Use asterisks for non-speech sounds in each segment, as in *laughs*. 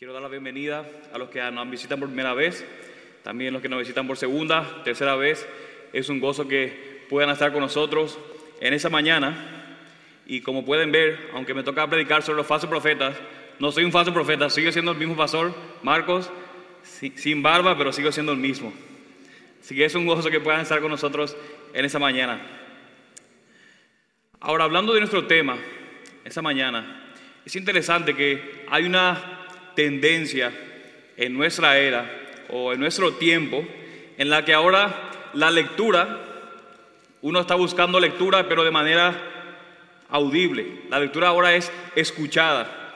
Quiero dar la bienvenida a los que nos visitan por primera vez, también los que nos visitan por segunda, tercera vez. Es un gozo que puedan estar con nosotros en esa mañana. Y como pueden ver, aunque me toca predicar sobre los falsos profetas, no soy un falso profeta, sigo siendo el mismo pastor, Marcos, sin barba, pero sigo siendo el mismo. Así que es un gozo que puedan estar con nosotros en esa mañana. Ahora, hablando de nuestro tema, esa mañana, es interesante que hay una tendencia en nuestra era o en nuestro tiempo en la que ahora la lectura, uno está buscando lectura pero de manera audible. La lectura ahora es escuchada.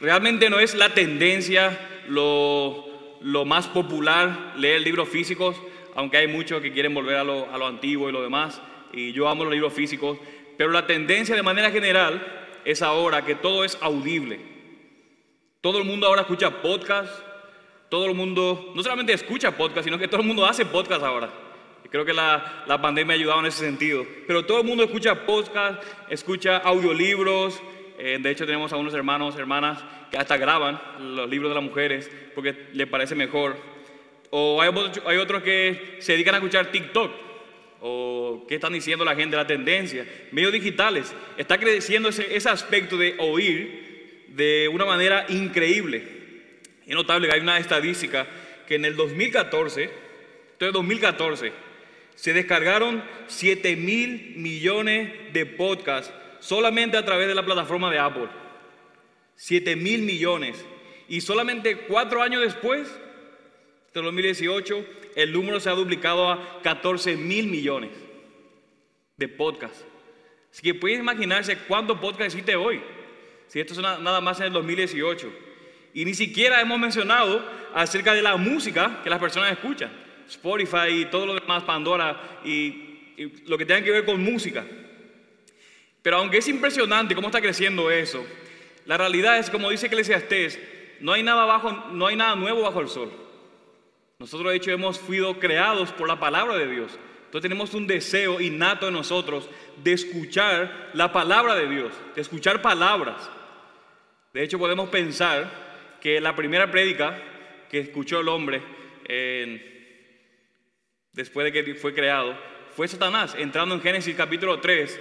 Realmente no es la tendencia, lo, lo más popular leer libros físicos, aunque hay muchos que quieren volver a lo, a lo antiguo y lo demás, y yo amo los libros físicos, pero la tendencia de manera general es ahora que todo es audible. Todo el mundo ahora escucha podcast, todo el mundo no solamente escucha podcast, sino que todo el mundo hace podcast ahora. Creo que la, la pandemia ha ayudado en ese sentido. Pero todo el mundo escucha podcast, escucha audiolibros. Eh, de hecho, tenemos a unos hermanos, hermanas que hasta graban los libros de las mujeres porque les parece mejor. O hay, hay otros que se dedican a escuchar TikTok o qué están diciendo la gente, la tendencia, medios digitales. Está creciendo ese, ese aspecto de oír de una manera increíble. Es notable que hay una estadística que en el 2014, entonces 2014, se descargaron 7 mil millones de podcasts solamente a través de la plataforma de Apple. 7 mil millones. Y solamente cuatro años después, de 2018, el número se ha duplicado a 14 mil millones de podcasts. Así que pueden imaginarse cuántos podcasts existe hoy. Si esto es nada más en el 2018. Y ni siquiera hemos mencionado acerca de la música que las personas escuchan. Spotify y todo lo demás, Pandora y, lo que tenga que ver con música. Pero aunque es impresionante cómo está creciendo eso, la realidad es, como dice Eclesiastés, no hay nada, bajo, no hay nada nuevo bajo el sol. Nosotros de hecho hemos sido creados por la palabra de Dios. Entonces tenemos un deseo innato en nosotros de escuchar la palabra de Dios, de escuchar palabras. De hecho, podemos pensar que la primera prédica que escuchó el hombre después de que fue creado fue Satanás, entrando en Génesis capítulo 3,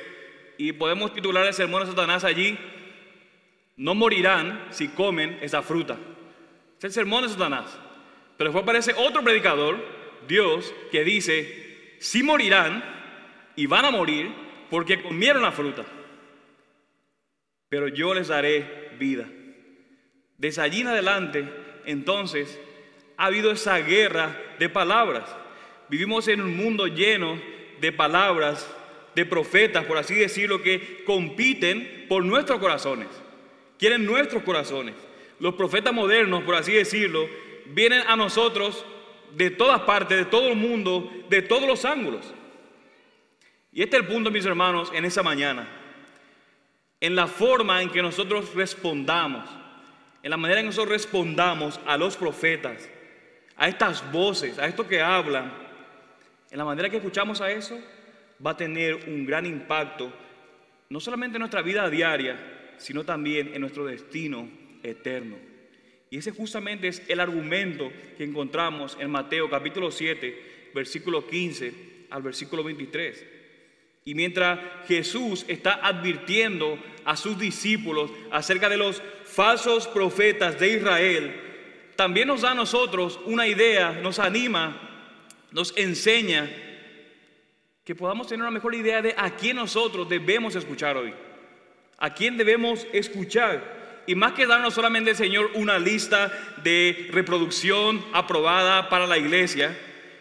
y podemos titular el sermón de Satanás allí, no morirán si comen esa fruta. Es el sermón de Satanás. Pero después aparece otro predicador, Dios, que dice, si morirán y van a morir porque comieron la fruta. Pero yo les daré vida. Desde allí en adelante, entonces, ha habido esa guerra de palabras. Vivimos en un mundo lleno de palabras, de profetas, por así decirlo, que compiten por nuestros corazones. Quieren nuestros corazones. Los profetas modernos, por así decirlo, vienen a nosotros de todas partes, de todo el mundo, de todos los ángulos. Y este es el punto, mis hermanos, en esa mañana en la forma en que nosotros respondamos, en la manera en que nosotros respondamos a los profetas, a estas voces, a esto que hablan, en la manera que escuchamos a eso, va a tener un gran impacto, no solamente en nuestra vida diaria, sino también en nuestro destino eterno. Y ese justamente es el argumento que encontramos en Mateo capítulo 7, versículo 15 al versículo 23. Y mientras Jesús está advirtiendo a sus discípulos acerca de los falsos profetas de Israel, también nos da a nosotros una idea, nos anima, nos enseña que podamos tener una mejor idea de a quién nosotros debemos escuchar hoy, a quién debemos escuchar. Y más que darnos solamente el Señor una lista de reproducción aprobada para la iglesia,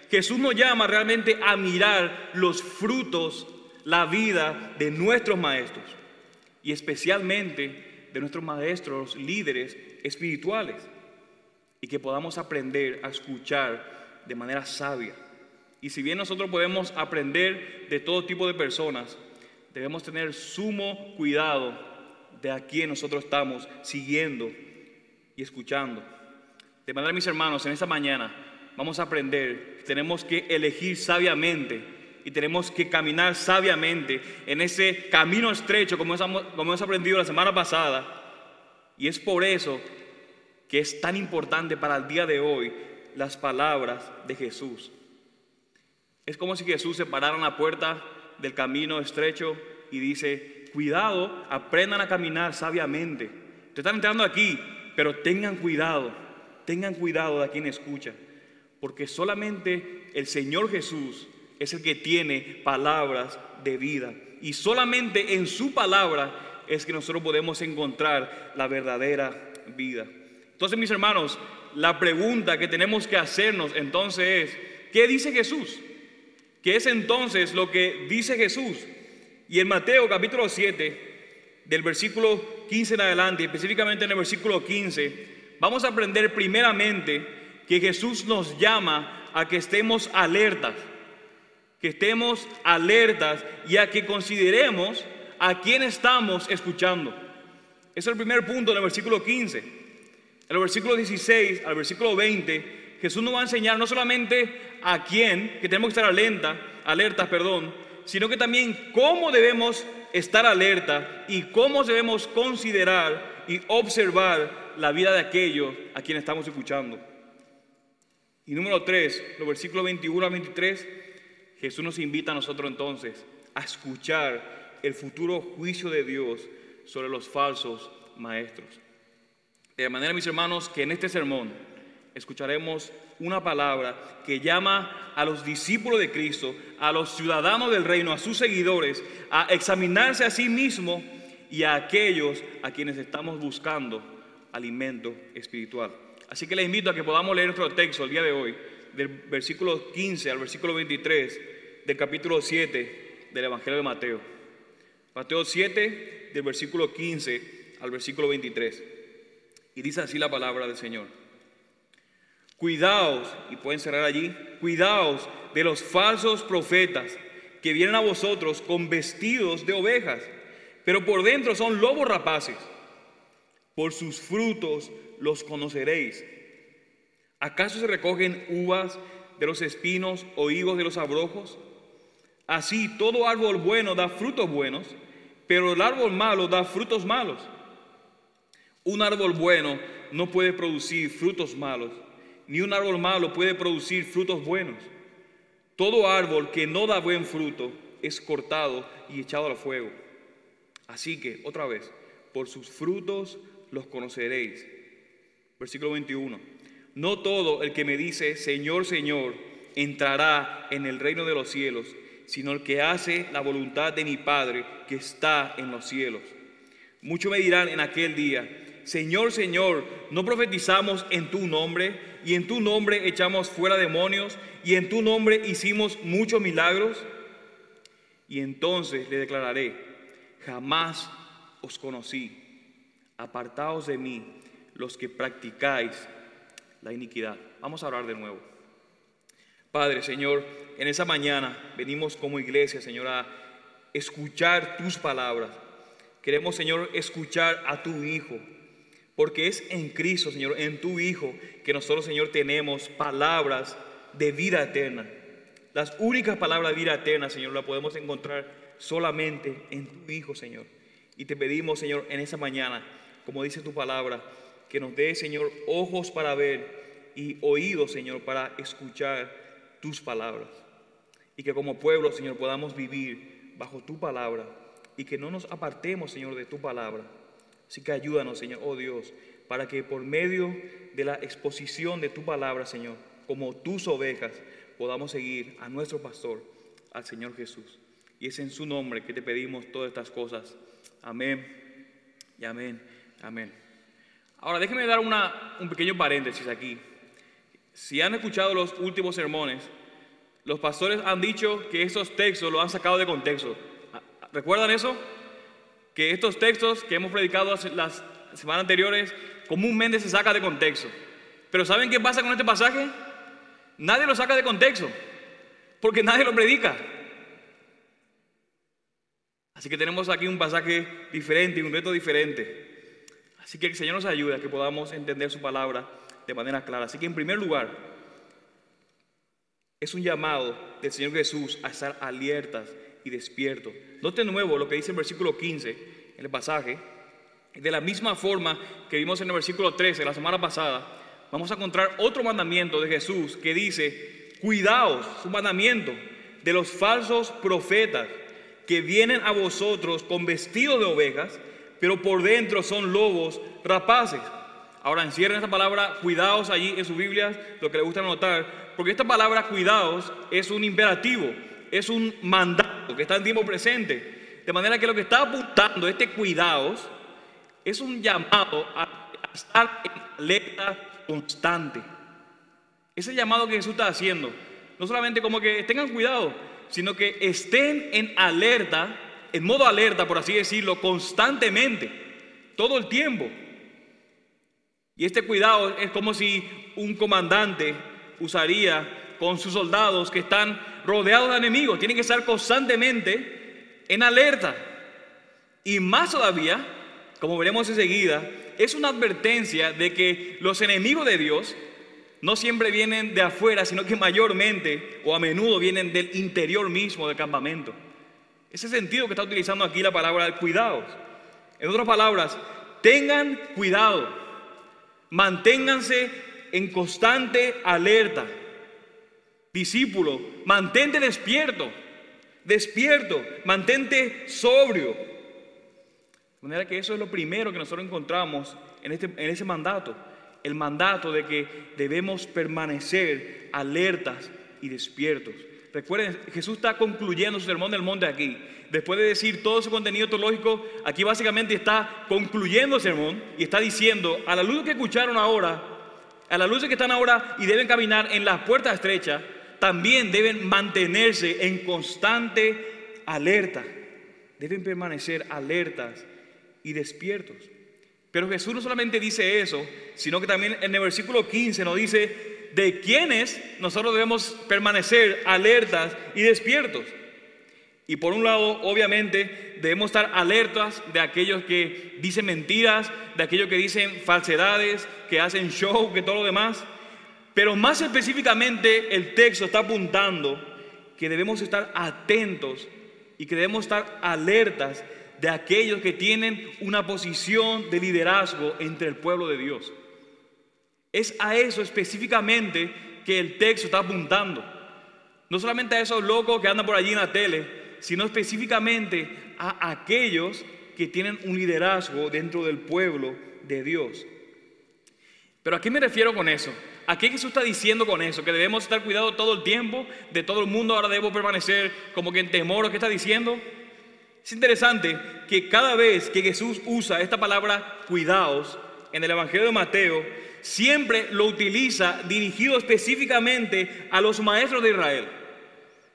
Jesús nos llama realmente a mirar los frutos la vida de nuestros maestros y especialmente de nuestros maestros líderes espirituales y que podamos aprender a escuchar de manera sabia. Y si bien nosotros podemos aprender de todo tipo de personas, debemos tener sumo cuidado de a quién nosotros estamos siguiendo y escuchando. De manera, mis hermanos, en esta mañana vamos a aprender, tenemos que elegir sabiamente y tenemos que caminar sabiamente en ese camino estrecho como hemos, aprendido la semana pasada. Y es por eso que es tan importante para el día de hoy las palabras de Jesús. Es como si Jesús se parara en la puerta del camino estrecho y dice, cuidado, aprendan a caminar sabiamente. Ustedes están entrando aquí, pero tengan cuidado, tengan cuidado de quien escucha, porque solamente el Señor Jesús es el que tiene palabras de vida. Y solamente en su palabra es que nosotros podemos encontrar la verdadera vida. Entonces, mis hermanos, la pregunta que tenemos que hacernos entonces es, ¿qué dice Jesús? ¿Qué es entonces lo que dice Jesús? Y en Mateo capítulo 7, del versículo 15 en adelante, específicamente en el versículo 15, vamos a aprender primeramente que Jesús nos llama a que estemos alertas que estemos alertas y a que consideremos a quién estamos escuchando. Ese es el primer punto en el versículo 15. En el versículo 16 al versículo 20, Jesús nos va a enseñar no solamente a quién, que tenemos que estar alerta, alertas, perdón, sino que también cómo debemos estar alerta y cómo debemos considerar y observar la vida de aquellos a quienes estamos escuchando. Y número 3, los versículos 21 a 23 Jesús nos invita a nosotros entonces a escuchar el futuro juicio de Dios sobre los falsos maestros. De manera, mis hermanos, que en este sermón escucharemos una palabra que llama a los discípulos de Cristo, a los ciudadanos del reino, a sus seguidores, a examinarse a sí mismos y a aquellos a quienes estamos buscando alimento espiritual. Así que les invito a que podamos leer nuestro texto el día de hoy, del versículo 15 al versículo 23 del capítulo 7 del Evangelio de Mateo. Mateo 7, del versículo 15 al versículo 23. Y dice así la palabra del Señor. Cuidaos, y pueden cerrar allí, cuidaos de los falsos profetas que vienen a vosotros con vestidos de ovejas, pero por dentro son lobos rapaces. Por sus frutos los conoceréis. ¿Acaso se recogen uvas de los espinos o higos de los abrojos? Así todo árbol bueno da frutos buenos, pero el árbol malo da frutos malos. Un árbol bueno no puede producir frutos malos, ni un árbol malo puede producir frutos buenos. Todo árbol que no da buen fruto es cortado y echado al fuego. Así que, otra vez, por sus frutos los conoceréis. Versículo 21. No todo el que me dice, Señor, Señor, entrará en el reino de los cielos, sino el que hace la voluntad de mi Padre que está en los cielos. Muchos me dirán en aquel día, Señor, Señor, ¿no profetizamos en tu nombre? Y en tu nombre echamos fuera demonios, y en tu nombre hicimos muchos milagros. Y entonces le declararé, jamás os conocí, apartaos de mí los que practicáis la iniquidad. Vamos a hablar de nuevo. Padre, Señor, en esa mañana venimos como iglesia, Señor, a escuchar tus palabras. Queremos, Señor, escuchar a tu Hijo, porque es en Cristo, Señor, en tu Hijo, que nosotros, Señor, tenemos palabras de vida eterna. Las únicas palabras de vida eterna, Señor, las podemos encontrar solamente en tu Hijo, Señor. Y te pedimos, Señor, en esa mañana, como dice tu palabra, que nos dé, Señor, ojos para ver y oídos, Señor, para escuchar tus palabras. Y que como pueblo, Señor, podamos vivir bajo tu palabra y que no nos apartemos, Señor, de tu palabra. Así que ayúdanos, Señor, oh Dios, para que por medio de la exposición de tu palabra, Señor, como tus ovejas, podamos seguir a nuestro pastor, al Señor Jesús. Y es en su nombre que te pedimos todas estas cosas. Amén y amén, amén. Ahora déjenme dar una, un pequeño paréntesis aquí. Si han escuchado los últimos sermones, los pastores han dicho que esos textos los han sacado de contexto. ¿Recuerdan eso? Que estos textos que hemos predicado las semanas anteriores comúnmente se saca de contexto. Pero ¿saben qué pasa con este pasaje? Nadie lo saca de contexto, porque nadie lo predica. Así que tenemos aquí un pasaje diferente y un reto diferente. Así que el Señor nos ayude a que podamos entender su palabra de manera clara. Así que en primer lugar, es un llamado del Señor Jesús a estar alertas y despiertos. Note de nuevo lo que dice el versículo 15 en el pasaje. De la misma forma que vimos en el versículo 13 la semana pasada, vamos a encontrar otro mandamiento de Jesús que dice, cuidaos, su mandamiento, de los falsos profetas que vienen a vosotros con vestido de ovejas, pero por dentro son lobos rapaces. Ahora encierren esta palabra cuidaos allí en sus Biblias, lo que les gusta anotar, porque esta palabra cuidaos es un imperativo, es un mandato que está en tiempo presente. De manera que lo que está apuntando este cuidaos es un llamado a, estar en alerta constante. Ese llamado que Jesús está haciendo, no solamente como que tengan cuidado, sino que estén en alerta, en modo alerta, por así decirlo, constantemente, todo el tiempo. Y este cuidado es como si un comandante usaría con sus soldados que están rodeados de enemigos, tienen que estar constantemente en alerta. Y más todavía, como veremos enseguida, es una advertencia de que los enemigos de Dios no siempre vienen de afuera, sino que mayormente o a menudo vienen del interior mismo del campamento. Ese sentido que está utilizando aquí la palabra cuidados. En otras palabras, tengan cuidado, manténganse en constante alerta. Discípulo, mantente despierto, despierto, mantente sobrio. De manera que eso es lo primero que nosotros encontramos en, este, en ese mandato el mandato de que debemos permanecer alertas y despiertos. Recuerden, Jesús está concluyendo su sermón del monte aquí. Después de decir todo su contenido teológico, aquí básicamente está concluyendo el sermón y está diciendo, a la luz que escucharon ahora, a la luz que están ahora y deben caminar en las puertas estrechas, también deben mantenerse en constante alerta. Deben permanecer alertas y despiertos. Pero Jesús no solamente dice eso, sino que también en el versículo 15 nos dice de quiénes nosotros debemos permanecer alertas y despiertos. Y por un lado, obviamente, debemos estar alertas de aquellos que dicen mentiras, de aquellos que dicen falsedades, que hacen show, que todo lo demás. Pero más específicamente el texto está apuntando que debemos estar atentos y que debemos estar alertas de aquellos que tienen una posición de liderazgo entre el pueblo de Dios. Es a eso específicamente que el texto está apuntando. No solamente a esos locos que andan por allí en la tele, sino específicamente a aquellos que tienen un liderazgo dentro del pueblo de Dios. Pero ¿a qué me refiero con eso? ¿A qué Jesús está diciendo con eso? Que debemos estar cuidados todo el tiempo, de todo el mundo, ahora debo permanecer como que en temor. ¿Qué está diciendo? Es interesante que cada vez que Jesús usa esta palabra cuidados en el Evangelio de Mateo, siempre lo utiliza dirigido específicamente a los maestros de Israel,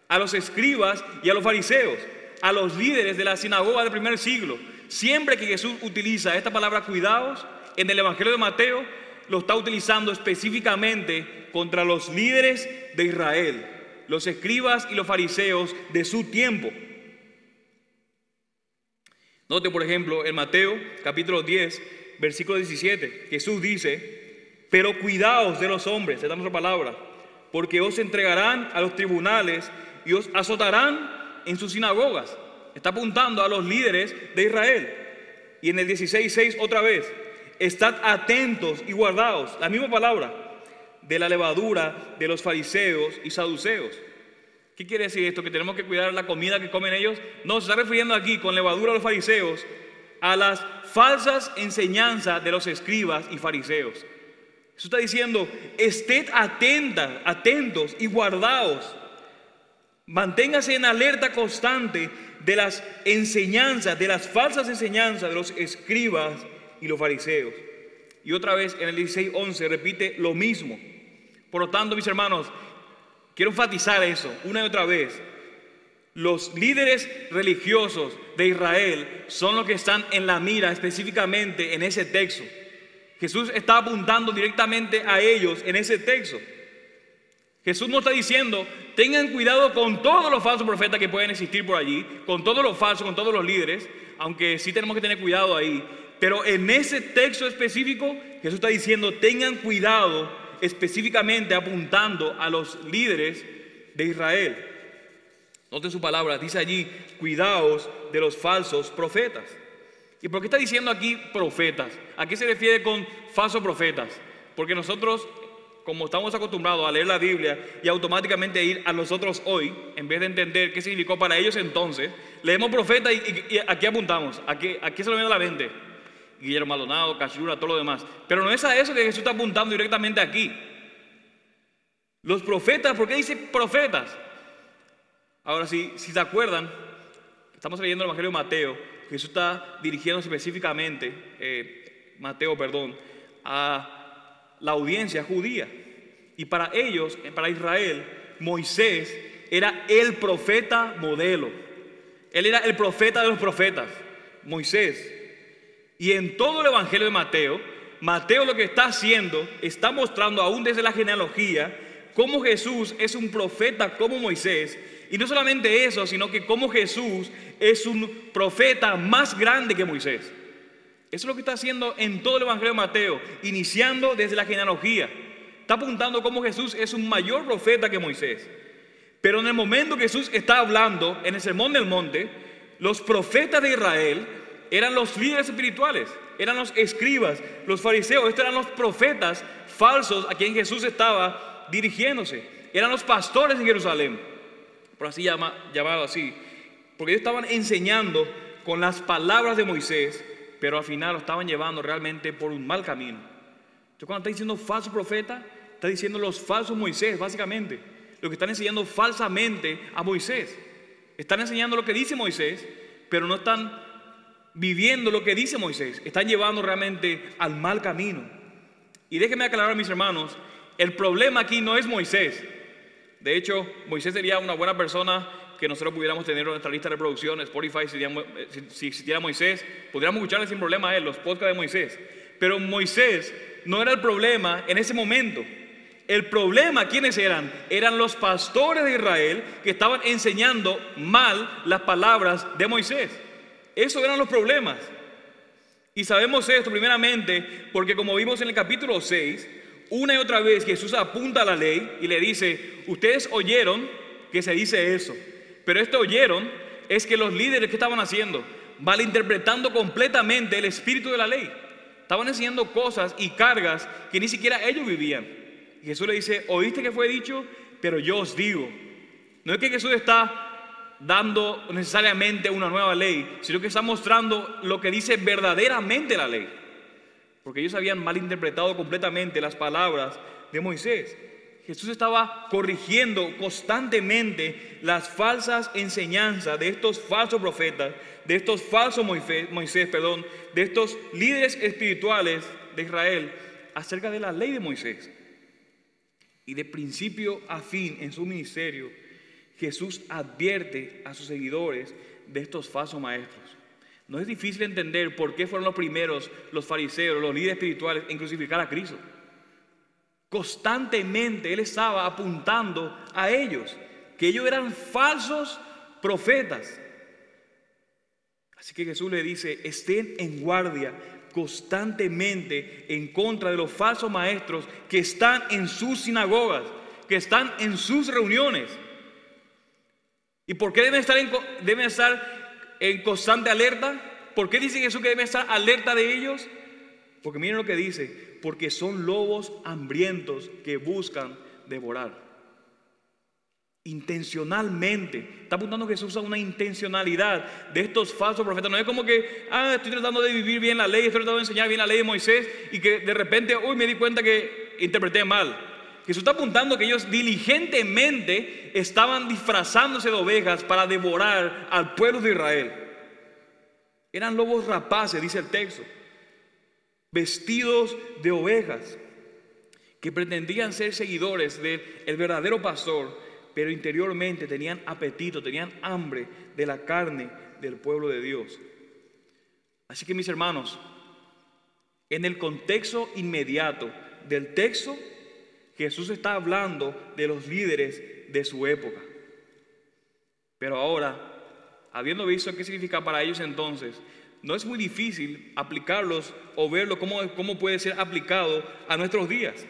a los escribas y a los fariseos, a los líderes de la sinagoga del primer siglo. Siempre que Jesús utiliza esta palabra cuidados en el Evangelio de Mateo, lo está utilizando específicamente contra los líderes de Israel, los escribas y los fariseos de su tiempo. Note, por ejemplo, en Mateo capítulo 10, versículo 17, Jesús dice, pero cuidaos de los hombres, esta es nuestra palabra, porque os entregarán a los tribunales y os azotarán en sus sinagogas. Está apuntando a los líderes de Israel. Y en el 16.6 otra vez, estad atentos y guardaos, la misma palabra, de la levadura de los fariseos y saduceos. ¿Qué quiere decir esto? Que tenemos que cuidar la comida que comen ellos. No, se está refiriendo aquí con levadura a los fariseos a las falsas enseñanzas de los escribas y fariseos. Eso está diciendo, ested atentas, atentos y guardaos. Manténgase en alerta constante de las enseñanzas, de las falsas enseñanzas de los escribas y los fariseos. Y otra vez en el 16:11 repite lo mismo. Por lo tanto, mis hermanos, Quiero enfatizar eso una y otra vez. Los líderes religiosos de Israel son los que están en la mira específicamente en ese texto. Jesús está apuntando directamente a ellos en ese texto. Jesús no está diciendo, tengan cuidado con todos los falsos profetas que pueden existir por allí, con todos los falsos, con todos los líderes, aunque sí tenemos que tener cuidado ahí. Pero en ese texto específico, Jesús está diciendo, tengan cuidado específicamente apuntando a los líderes de Israel. Note su palabra, dice allí, cuidaos de los falsos profetas. ¿Y por qué está diciendo aquí profetas? ¿A qué se refiere con falsos profetas? Porque nosotros, como estamos acostumbrados a leer la Biblia y automáticamente ir a nosotros hoy, en vez de entender qué significó para ellos entonces, leemos profeta y, aquí apuntamos, aquí, aquí se lo viene a la mente. Guillermo Maldonado, Cachura, todo lo demás. Pero no es a eso que Jesús está apuntando directamente aquí. Los profetas, ¿por qué dice profetas? Ahora, si, si se acuerdan, estamos leyendo el Evangelio de Mateo, Jesús está dirigiendo específicamente, eh, Mateo, perdón, a la audiencia judía. Y para ellos, eh, para Israel, Moisés era el profeta modelo. Él era el profeta de los profetas, Moisés. Y en todo el Evangelio de Mateo, Mateo lo que está haciendo, está mostrando aún desde la genealogía, cómo Jesús es un profeta como Moisés. Y no solamente eso, sino que cómo Jesús es un profeta más grande que Moisés. Eso es lo que está haciendo en todo el Evangelio de Mateo, iniciando desde la genealogía. Está apuntando cómo Jesús es un mayor profeta que Moisés. Pero en el momento que Jesús está hablando en el Sermón del Monte, los profetas de Israel eran los líderes espirituales, eran los escribas, los fariseos, estos eran los profetas falsos a quien Jesús estaba dirigiéndose. Eran los pastores de Jerusalén, por así llama, llamado así, porque ellos estaban enseñando con las palabras de Moisés, pero al final lo estaban llevando realmente por un mal camino. Entonces cuando está diciendo falso profeta, está diciendo los falsos Moisés, básicamente. Lo que están enseñando falsamente a Moisés. Están enseñando lo que dice Moisés, pero no están viviendo lo que dice Moisés, están llevando realmente al mal camino. Y déjenme aclarar, mis hermanos, el problema aquí no es Moisés. De hecho, Moisés sería una buena persona que nosotros pudiéramos tener en nuestra lista de reproducción, Spotify, si, si existiera Moisés, podríamos escucharle sin problema a él, los podcasts de Moisés. Pero Moisés no era el problema en ese momento. El problema, ¿quiénes eran? Eran los pastores de Israel que estaban enseñando mal las palabras de Moisés. Esos eran los problemas. Y sabemos esto primeramente porque como vimos en el capítulo 6, una y otra vez Jesús apunta a la ley y le dice, ustedes oyeron que se dice eso, pero esto oyeron es que los líderes que estaban haciendo, malinterpretando completamente el espíritu de la ley, estaban enseñando cosas y cargas que ni siquiera ellos vivían. Jesús le dice, oíste que fue dicho, pero yo os digo. No es que Jesús está dando necesariamente una nueva ley, sino que está mostrando lo que dice verdaderamente la ley. Porque ellos habían malinterpretado completamente las palabras de Moisés. Jesús estaba corrigiendo constantemente las falsas enseñanzas de estos falsos profetas, de estos falsos Moisés, perdón, de estos líderes espirituales de Israel acerca de la ley de Moisés. Y de principio a fin en su ministerio, Jesús advierte a sus seguidores de estos falsos maestros. No es difícil entender por qué fueron los primeros, los fariseos, los líderes espirituales, en crucificar a Cristo. Constantemente Él estaba apuntando a ellos, que ellos eran falsos profetas. Así que Jesús le dice, estén en guardia constantemente en contra de los falsos maestros que están en sus sinagogas, que están en sus reuniones. ¿Y por qué deben estar en, deben estar en constante alerta? ¿Por qué dice Jesús que deben estar alerta de ellos? Porque miren lo que dice, porque son lobos hambrientos que buscan devorar. Intencionalmente. Está apuntando Jesús a una intencionalidad de estos falsos profetas. No es como que, ah, estoy tratando de vivir bien la ley, estoy tratando de enseñar bien la ley de Moisés y que de repente, uy, me di cuenta que interpreté mal. Jesús está apuntando que ellos diligentemente estaban disfrazándose de ovejas para devorar al pueblo de Israel. Eran lobos rapaces, dice el texto, vestidos de ovejas, que pretendían ser seguidores del verdadero pastor, pero interiormente tenían apetito, tenían hambre de la carne del pueblo de Dios. Así que mis hermanos, en el contexto inmediato del texto, Jesús está hablando de los líderes de su época. Pero ahora, habiendo visto qué significa para ellos entonces, no es muy difícil aplicarlos o verlo cómo, cómo puede ser aplicado a nuestros días.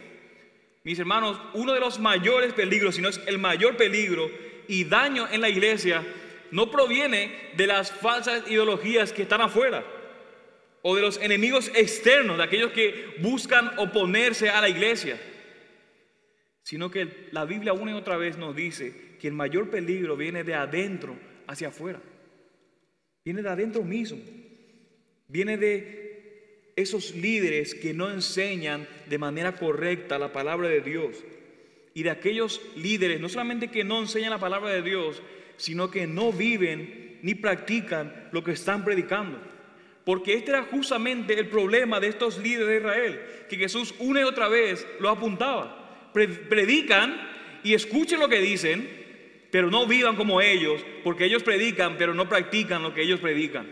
Mis hermanos, uno de los mayores peligros, si no es el mayor peligro y daño en la iglesia, no proviene de las falsas ideologías que están afuera. o de los enemigos externos, de aquellos que buscan oponerse a la iglesia, sino que la Biblia una y otra vez nos dice que el mayor peligro viene de adentro hacia afuera, viene de adentro mismo, viene de esos líderes que no enseñan de manera correcta la palabra de Dios y de aquellos líderes, no solamente que no enseñan la palabra de Dios, sino que no viven ni practican lo que están predicando. Porque este era justamente el problema de estos líderes de Israel, que Jesús una y otra vez lo apuntaba. Predican y escuchen lo que dicen, pero no vivan como ellos, porque ellos predican, pero no practican lo que ellos predican.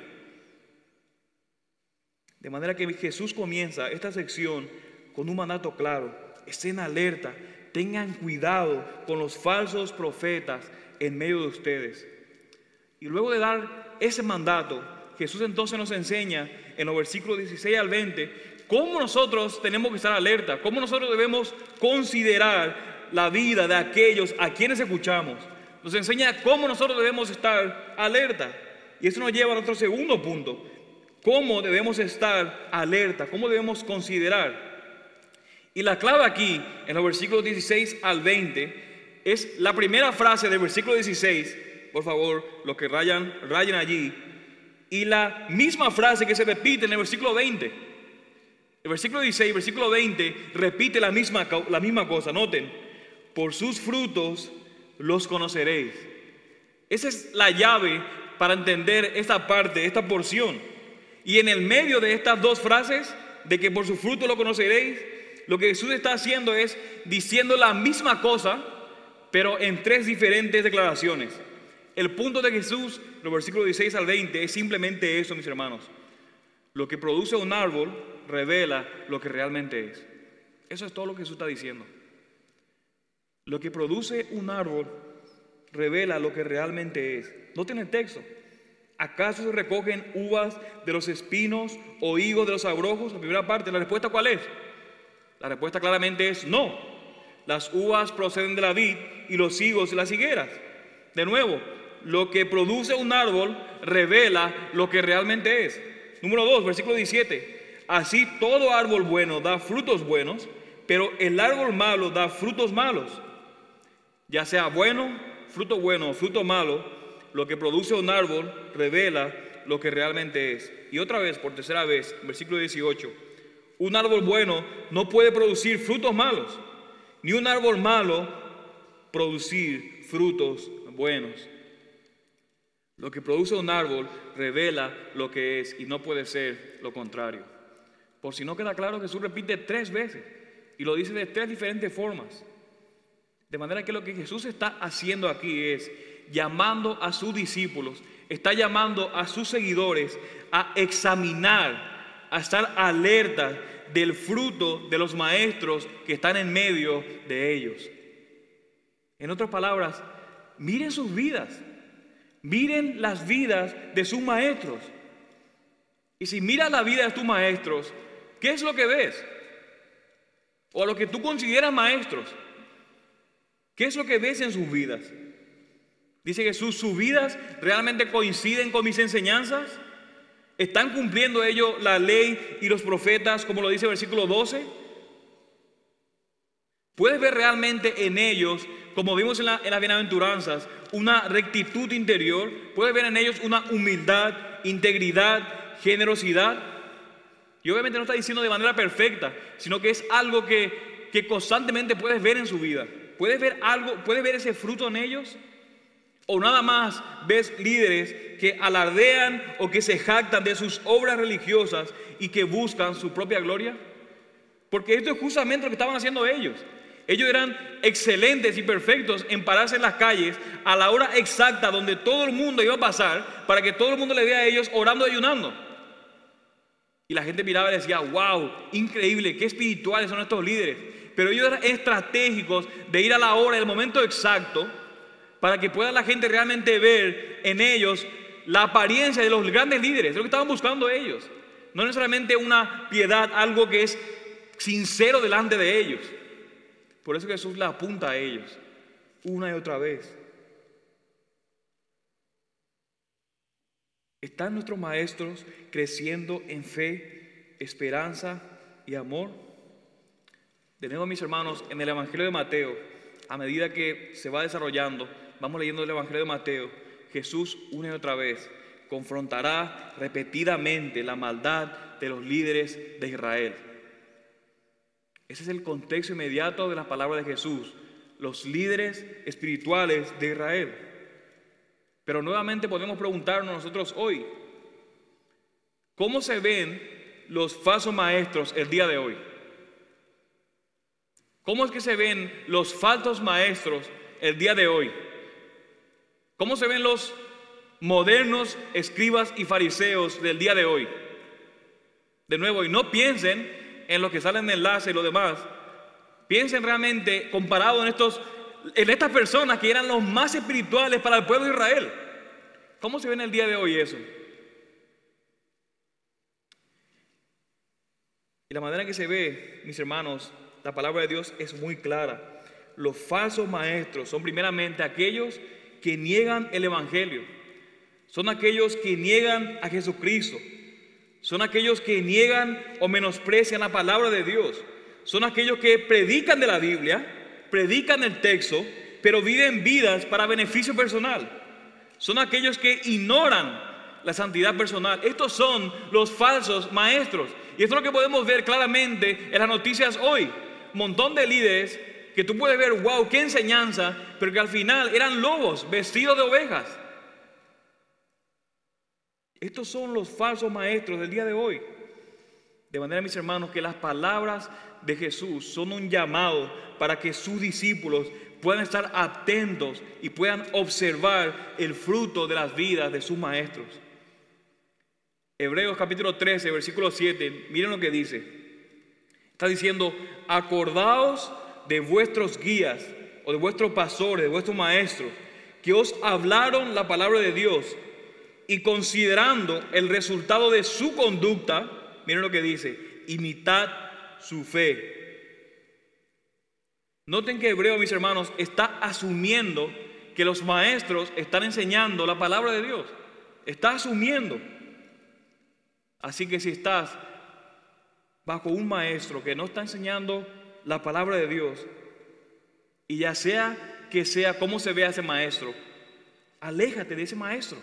De manera que Jesús comienza esta sección con un mandato claro, estén alerta, tengan cuidado con los falsos profetas en medio de ustedes. Y luego de dar ese mandato, Jesús entonces nos enseña en los versículos 16 al 20 cómo nosotros tenemos que estar alerta, cómo nosotros debemos considerar la vida de aquellos a quienes escuchamos. Nos enseña cómo nosotros debemos estar alerta. Y eso nos lleva a nuestro segundo punto. ¿Cómo debemos estar alerta? ¿Cómo debemos considerar? Y la clave aquí, en los versículos 16 al 20, es la primera frase del versículo 16. Por favor, los que rayan, rayen allí y la misma frase que se repite en el versículo 20. El versículo 16, versículo 20 repite la misma, la misma cosa. Noten, por sus frutos los conoceréis. Esa es la llave para entender esta parte, esta porción. Y en el medio de estas dos frases, de que por sus frutos lo conoceréis, lo que Jesús está haciendo es diciendo la misma cosa, pero en tres diferentes declaraciones. El punto de Jesús, los versículos 16 al 20, es simplemente eso, mis hermanos. Lo que produce un árbol revela lo que realmente es. Eso es todo lo que Jesús está diciendo. Lo que produce un árbol revela lo que realmente es. No tiene texto. ¿Acaso se recogen uvas de los espinos o higos de los abrojos? La primera parte, ¿la respuesta cuál es? La respuesta claramente es no. Las uvas proceden de la vid y los higos de las higueras. De nuevo, lo que produce un árbol revela lo que realmente es. Número 2, versículo 17. Así todo árbol bueno da frutos buenos, pero el árbol malo da frutos malos. Ya sea bueno, fruto bueno o fruto malo, lo que produce un árbol revela lo que realmente es. Y otra vez, por tercera vez, versículo 18. Un árbol bueno no puede producir frutos malos, ni un árbol malo producir frutos buenos. Lo que produce un árbol revela lo que es y no puede ser lo contrario. Por si no queda claro, Jesús repite tres veces y lo dice de tres diferentes formas. De manera que lo que Jesús está haciendo aquí es llamando a sus discípulos, está llamando a sus seguidores a examinar, a estar alerta del fruto de los maestros que están en medio de ellos. En otras palabras, miren sus vidas. Miren las vidas de sus maestros. Y si miras la vida de tus maestros, ¿qué es lo que ves? O a lo que tú consideras maestros. ¿Qué es lo que ves en sus vidas? Dice Jesús, sus vidas realmente coinciden con mis enseñanzas. ¿Están cumpliendo ellos la ley y los profetas, como lo dice el versículo 12? Puedes ver realmente en ellos, como vimos en, las bienaventuranzas, una rectitud interior. Puedes ver en ellos una humildad, integridad, generosidad. Y obviamente no está diciendo de manera perfecta, sino que es algo que, constantemente puedes ver en su vida. ¿Puedes ver algo, puedes ver ese fruto en ellos? ¿O nada más ves líderes que alardean o que se jactan de sus obras religiosas y que buscan su propia gloria? Porque esto es justamente lo que estaban haciendo ellos. Ellos eran excelentes y perfectos en pararse en las calles a la hora exacta donde todo el mundo iba a pasar para que todo el mundo le vea a ellos orando y ayunando. Y la gente miraba y decía, wow, increíble, qué espirituales son estos líderes. Pero ellos eran estratégicos de ir a la hora, el momento exacto, para que pueda la gente realmente ver en ellos la apariencia de los grandes líderes, de lo que estaban buscando ellos. No necesariamente una piedad, algo que es sincero delante de ellos. Por eso Jesús la apunta a ellos una y otra vez. ¿Están nuestros maestros creciendo en fe, esperanza y amor? De nuevo, mis hermanos, en el Evangelio de Mateo, a medida que se va desarrollando, vamos leyendo el Evangelio de Mateo, Jesús una y otra vez confrontará repetidamente la maldad de los líderes de Israel. Ese es el contexto inmediato de las palabras de Jesús, los líderes espirituales de Israel. Pero nuevamente podemos preguntarnos nosotros hoy, ¿cómo se ven los falsos maestros el día de hoy? ¿Cómo es que se ven los falsos maestros el día de hoy? ¿Cómo se ven los modernos escribas y fariseos del día de hoy? De nuevo, y no piensen en lo que sale en enlace y lo demás. Piensen realmente comparado en, estos, en estas personas que eran los más espirituales para el pueblo de Israel. ¿Cómo se ve en el día de hoy eso? Y la manera que se ve, mis hermanos, la palabra de Dios es muy clara. Los falsos maestros son primeramente aquellos que niegan el Evangelio. Son aquellos que niegan a Jesucristo. Son aquellos que niegan o menosprecian la palabra de Dios. Son aquellos que predican de la Biblia, predican el texto, pero viven vidas para beneficio personal. Son aquellos que ignoran la santidad personal. Estos son los falsos maestros. Y esto es lo que podemos ver claramente en las noticias hoy. montón de líderes que tú puedes ver, wow, qué enseñanza, pero que al final eran lobos vestidos de ovejas. Estos son los falsos maestros del día de hoy. De manera, mis hermanos, que las palabras de Jesús son un llamado para que sus discípulos puedan estar atentos y puedan observar el fruto de las vidas de sus maestros. Hebreos capítulo 13, versículo 7, miren lo que dice. Está diciendo, acordaos de vuestros guías o de vuestros pastores, de vuestros maestros, que os hablaron la palabra de Dios y considerando el resultado de su conducta, miren lo que dice, imitad su fe. Noten que Hebreo, mis hermanos, está asumiendo que los maestros están enseñando la palabra de Dios. Está asumiendo. Así que si estás bajo un maestro que no está enseñando la palabra de Dios, y ya sea que sea como se vea ese maestro, aléjate de ese maestro.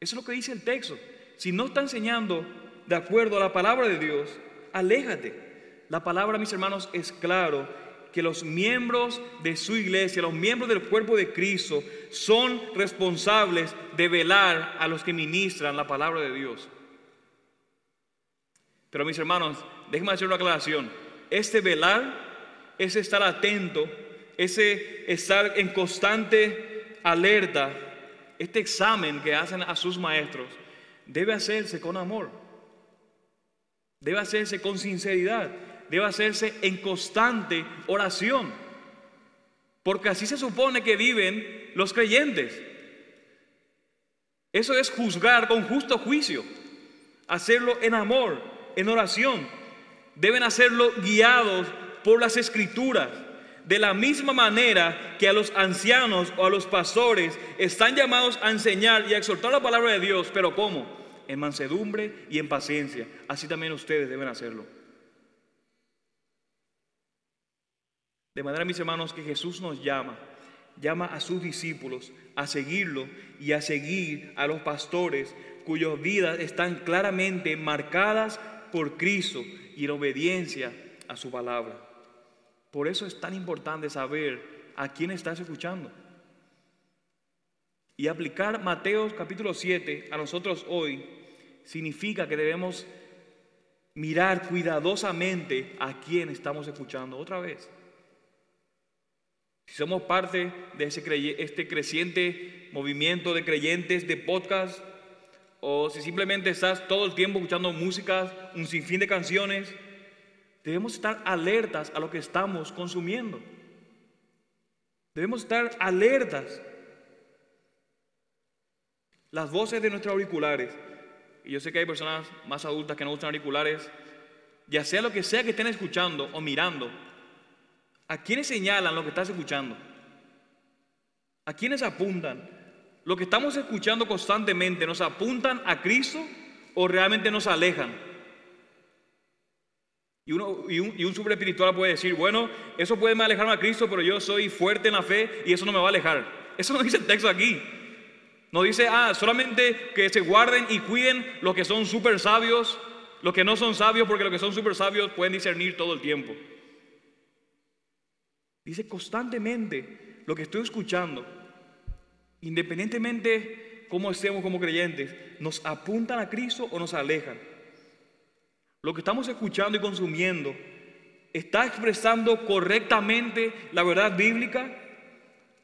Eso es lo que dice el texto. Si no está enseñando de acuerdo a la palabra de Dios, aléjate. La palabra, mis hermanos, es claro que los miembros de su iglesia, los miembros del cuerpo de Cristo, son responsables de velar a los que ministran la palabra de Dios. Pero mis hermanos, déjenme hacer una aclaración. Este velar es estar atento, ese estar en constante alerta, este examen que hacen a sus maestros, debe hacerse con amor, debe hacerse con sinceridad, debe hacerse en constante oración, porque así se supone que viven los creyentes. Eso es juzgar con justo juicio, hacerlo en amor, en oración deben hacerlo guiados por las escrituras. De la misma manera que a los ancianos o a los pastores están llamados a enseñar y a exhortar la palabra de Dios, pero ¿cómo? En mansedumbre y en paciencia. Así también ustedes deben hacerlo. De manera, mis hermanos, que Jesús nos llama, llama a sus discípulos a seguirlo y a seguir a los pastores cuyas vidas están claramente marcadas por Cristo y en obediencia a su palabra. Por eso es tan importante saber a quién estás escuchando. Y aplicar Mateo capítulo 7 a nosotros hoy significa que debemos mirar cuidadosamente a quién estamos escuchando otra vez. Si somos parte de ese este creciente movimiento de creyentes de podcast, o si simplemente estás todo el tiempo escuchando música, un sinfín de canciones, debemos estar alertas a lo que estamos consumiendo. Debemos estar alertas. Las voces de nuestros auriculares, y yo sé que hay personas más adultas que no usan auriculares, ya sea lo que sea que estén escuchando o mirando, ¿a quiénes señalan lo que estás escuchando? ¿A quiénes apuntan? lo que estamos escuchando constantemente nos apuntan a Cristo o realmente nos alejan. Y, un, super espiritual puede decir, bueno, eso puede alejarme a Cristo, pero yo soy fuerte en la fe y eso no me va a alejar. Eso no dice el texto aquí. No dice, ah, solamente que se guarden y cuiden los que son súper sabios, los que no son sabios, porque los que son súper sabios pueden discernir todo el tiempo. Dice constantemente lo que estoy escuchando, independientemente cómo estemos como creyentes, nos apuntan a Cristo o nos alejan. Lo que estamos escuchando y consumiendo está expresando correctamente la verdad bíblica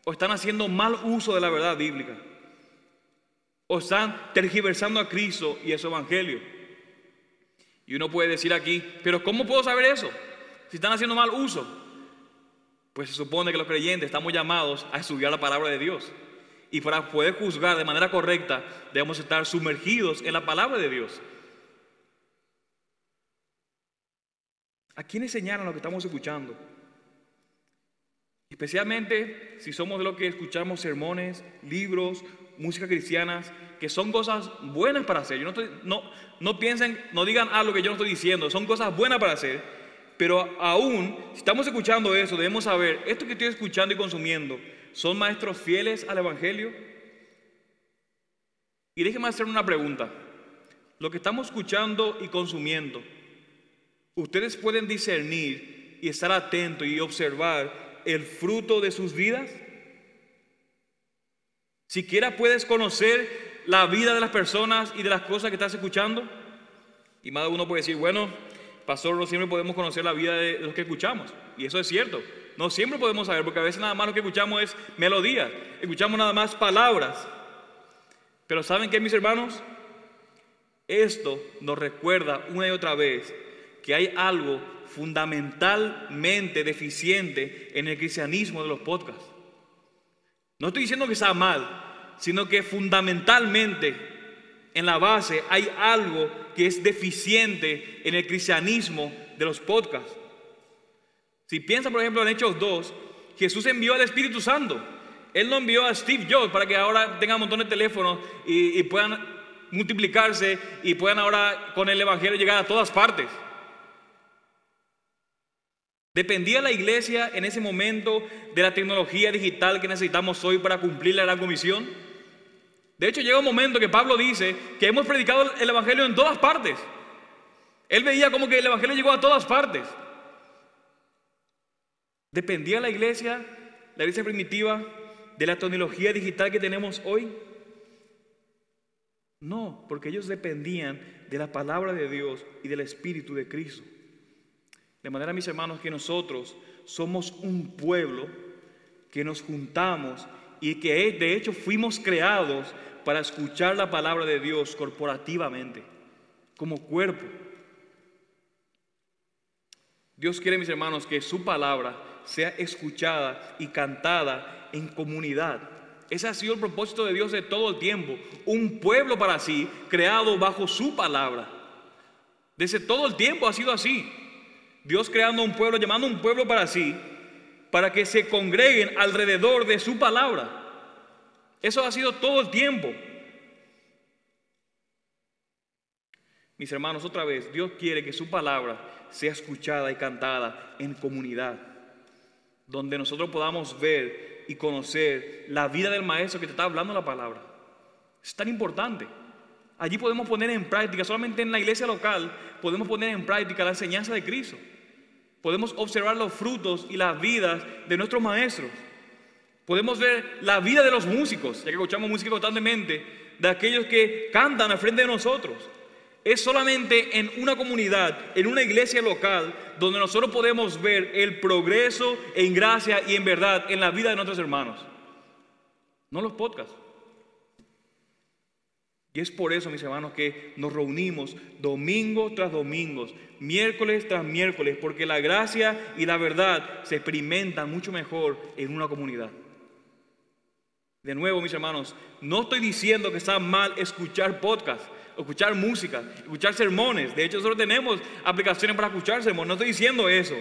o están haciendo mal uso de la verdad bíblica o están tergiversando a Cristo y a su evangelio. Y uno puede decir aquí, pero ¿cómo puedo saber eso? Si están haciendo mal uso. Pues se supone que los creyentes estamos llamados a estudiar la palabra de Dios. Y para poder juzgar de manera correcta, debemos estar sumergidos en la palabra de Dios. ¿A quiénes señalan lo que estamos escuchando? Especialmente si somos de los que escuchamos sermones, libros, música cristiana, que son cosas buenas para hacer. Yo no, estoy, no, no piensen, no digan algo que yo no estoy diciendo, son cosas buenas para hacer. Pero aún, si estamos escuchando eso, debemos saber, esto que estoy escuchando y consumiendo, ¿son maestros fieles al Evangelio? Y déjenme hacer una pregunta. Lo que estamos escuchando y consumiendo, ¿ustedes pueden discernir y estar atentos y observar el fruto de sus vidas? Siquiera puedes conocer la vida de las personas y de las cosas que estás escuchando. Y más uno puede decir, bueno, pastor, no siempre podemos conocer la vida de los que escuchamos. Y eso es cierto. No siempre podemos saber, porque a veces nada más lo que escuchamos es melodía. Escuchamos nada más palabras. Pero ¿saben qué, mis hermanos? Esto nos recuerda una y otra vez que hay algo fundamentalmente deficiente en el cristianismo de los podcasts. No estoy diciendo que sea mal, sino que fundamentalmente en la base hay algo que es deficiente en el cristianismo de los podcasts. Si piensa, por ejemplo, en Hechos 2, Jesús envió al Espíritu Santo. Él no envió a Steve Jobs para que ahora tenga un montón de teléfonos y, y puedan multiplicarse y puedan ahora con el Evangelio llegar a todas partes. ¿Dependía la iglesia en ese momento de la tecnología digital que necesitamos hoy para cumplir la gran comisión? De hecho, llega un momento que Pablo dice que hemos predicado el Evangelio en todas partes. Él veía como que el Evangelio llegó a todas partes. ¿Dependía la iglesia, la iglesia primitiva, de la tecnología digital que tenemos hoy? No, porque ellos dependían de la palabra de Dios y del Espíritu de Cristo. De manera, mis hermanos, que nosotros somos un pueblo que nos juntamos y que de hecho fuimos creados para escuchar la palabra de Dios corporativamente, como cuerpo. Dios quiere, mis hermanos, que su palabra sea escuchada y cantada en comunidad. Ese ha sido el propósito de Dios de todo el tiempo. Un pueblo para sí, creado bajo su palabra. Desde todo el tiempo ha sido así. Dios creando un pueblo, llamando un pueblo para sí, para que se congreguen alrededor de su palabra. Eso ha sido todo el tiempo. Mis hermanos, otra vez, Dios quiere que su palabra sea escuchada y cantada en comunidad, donde nosotros podamos ver y conocer la vida del maestro que te está hablando la palabra. Es tan importante. Allí podemos poner en práctica, solamente en la iglesia local, podemos poner en práctica la enseñanza de Cristo podemos observar los frutos y las vidas de nuestros maestros. Podemos ver la vida de los músicos, ya que escuchamos música constantemente, de aquellos que cantan al frente de nosotros. Es solamente en una comunidad, en una iglesia local, donde nosotros podemos ver el progreso en gracia y en verdad en la vida de nuestros hermanos. No los podcasts. Y es por eso, mis hermanos, que nos reunimos domingo tras domingo, miércoles tras miércoles, porque la gracia y la verdad se experimentan mucho mejor en una comunidad. De nuevo, mis hermanos, no estoy diciendo que está mal escuchar podcasts, escuchar música, escuchar sermones. De hecho, nosotros tenemos aplicaciones para escuchar sermones. No estoy diciendo eso.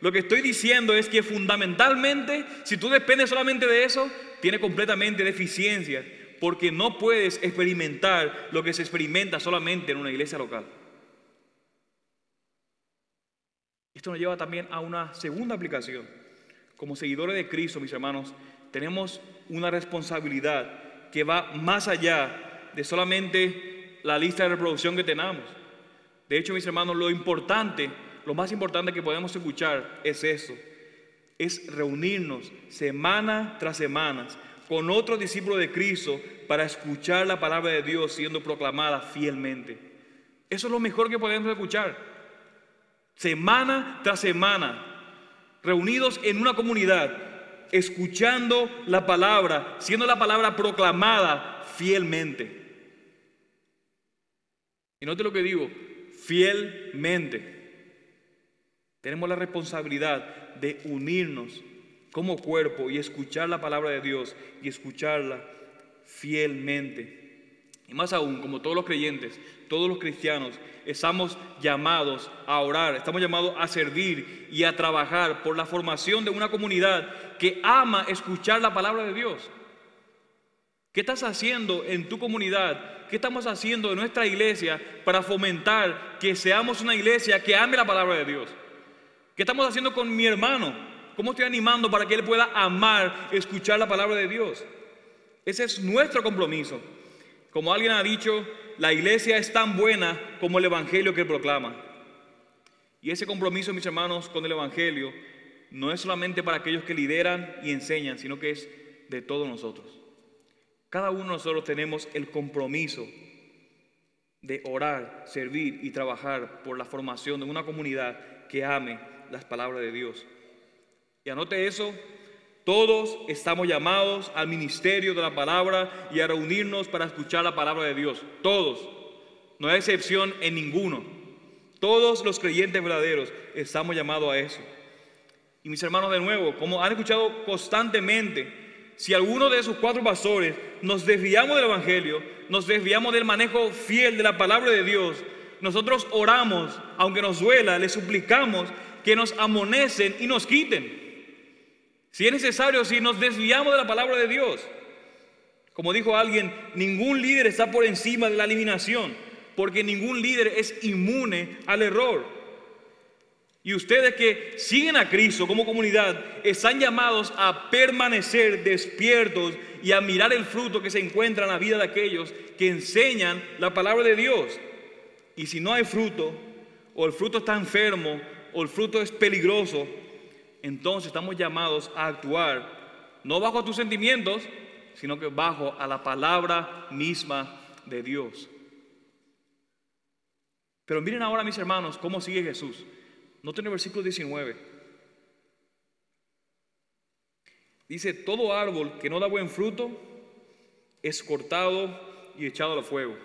Lo que estoy diciendo es que fundamentalmente, si tú dependes solamente de eso, tiene completamente deficiencias porque no puedes experimentar lo que se experimenta solamente en una iglesia local. Esto nos lleva también a una segunda aplicación. Como seguidores de Cristo, mis hermanos, tenemos una responsabilidad que va más allá de solamente la lista de reproducción que tenemos. De hecho, mis hermanos, lo importante, lo más importante que podemos escuchar es eso, es reunirnos semana tras semana con otros discípulos de Cristo para escuchar la palabra de Dios siendo proclamada fielmente. Eso es lo mejor que podemos escuchar. Semana tras semana, reunidos en una comunidad, escuchando la palabra, siendo la palabra proclamada fielmente. Y note lo que digo, fielmente. Tenemos la responsabilidad de unirnos como cuerpo y escuchar la palabra de Dios y escucharla fielmente. Y más aún, como todos los creyentes, todos los cristianos, estamos llamados a orar, estamos llamados a servir y a trabajar por la formación de una comunidad que ama escuchar la palabra de Dios. ¿Qué estás haciendo en tu comunidad? ¿Qué estamos haciendo en nuestra iglesia para fomentar que seamos una iglesia que ame la palabra de Dios? ¿Qué estamos haciendo con mi hermano? ¿Cómo estoy animando para que él pueda amar, escuchar la palabra de Dios? Ese es nuestro compromiso. Como alguien ha dicho, la iglesia es tan buena como el evangelio que proclama. Y ese compromiso, mis hermanos, con el evangelio no es solamente para aquellos que lideran y enseñan, sino que es de todos nosotros. Cada uno de nosotros tenemos el compromiso de orar, servir y trabajar por la formación de una comunidad que ame las palabras de Dios. Y anote eso, todos estamos llamados al ministerio de la palabra y a reunirnos para escuchar la palabra de Dios. Todos, no hay excepción en ninguno. Todos los creyentes verdaderos estamos llamados a eso. Y mis hermanos, de nuevo, como han escuchado constantemente, si alguno de esos cuatro pastores nos desviamos del Evangelio, nos desviamos del manejo fiel de la palabra de Dios, nosotros oramos, aunque nos duela, le suplicamos que nos amonecen y nos quiten. Si es necesario, si nos desviamos de la palabra de Dios. Como dijo alguien, ningún líder está por encima de la eliminación, porque ningún líder es inmune al error. Y ustedes que siguen a Cristo como comunidad están llamados a permanecer despiertos y a mirar el fruto que se encuentra en la vida de aquellos que enseñan la palabra de Dios. Y si no hay fruto, o el fruto está enfermo, o el fruto es peligroso, entonces estamos llamados a actuar no bajo tus sentimientos, sino que bajo a la palabra misma de Dios. Pero miren ahora, mis hermanos, cómo sigue Jesús. Noten el versículo 19. Dice, todo árbol que no da buen fruto es cortado y echado al fuego.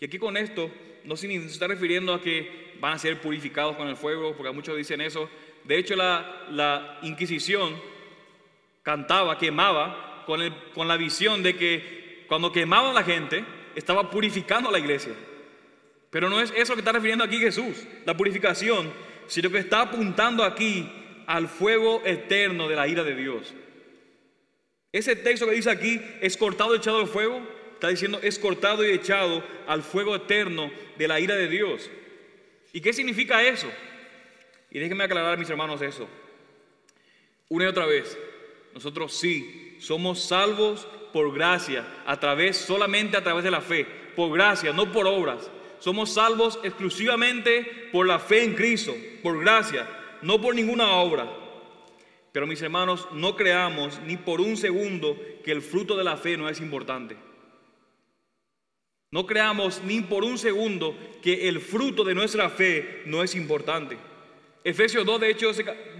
Y aquí con esto no se está refiriendo a que van a ser purificados con el fuego, porque muchos dicen eso. De hecho, la, Inquisición cantaba, quemaba, con, con la visión de que cuando quemaban a la gente, estaba purificando a la iglesia. Pero no es eso que está refiriendo aquí Jesús, la purificación, sino que está apuntando aquí al fuego eterno de la ira de Dios. Ese texto que dice aquí es cortado y echado al fuego, está diciendo es cortado y echado al fuego eterno de la ira de Dios. ¿Y qué significa eso? Y déjenme aclarar, mis hermanos, eso. Una y otra vez, nosotros sí somos salvos por gracia, a través, solamente a través de la fe, por gracia, no por obras. Somos salvos exclusivamente por la fe en Cristo, por gracia, no por ninguna obra. Pero mis hermanos, no creamos ni por un segundo que el fruto de la fe no es importante. No creamos ni por un segundo que el fruto de nuestra fe no es importante. Efesios 2, de hecho,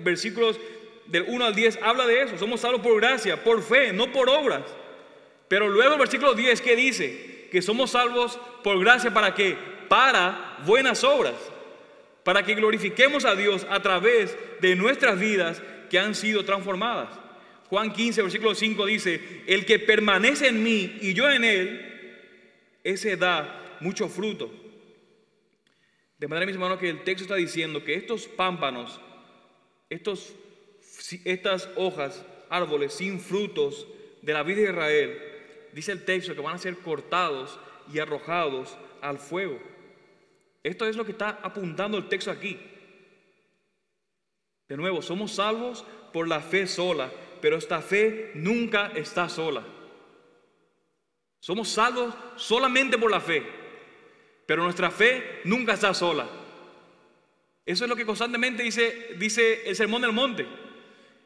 versículos del 1 al 10 habla de eso. Somos salvos por gracia, por fe, no por obras. Pero luego el versículo 10 que dice que somos salvos por gracia para qué? Para buenas obras. Para que glorifiquemos a Dios a través de nuestras vidas que han sido transformadas. Juan 15, versículo 5 dice, el que permanece en mí y yo en él, ese da mucho fruto. De manera, mis hermanos, que el texto está diciendo que estos pámpanos, estos, estas hojas, árboles sin frutos de la vida de Israel, dice el texto que van a ser cortados y arrojados al fuego. Esto es lo que está apuntando el texto aquí. De nuevo, somos salvos por la fe sola, pero esta fe nunca está sola. Somos salvos solamente por la fe, pero nuestra fe nunca está sola. Eso es lo que constantemente dice, dice el Sermón del Monte.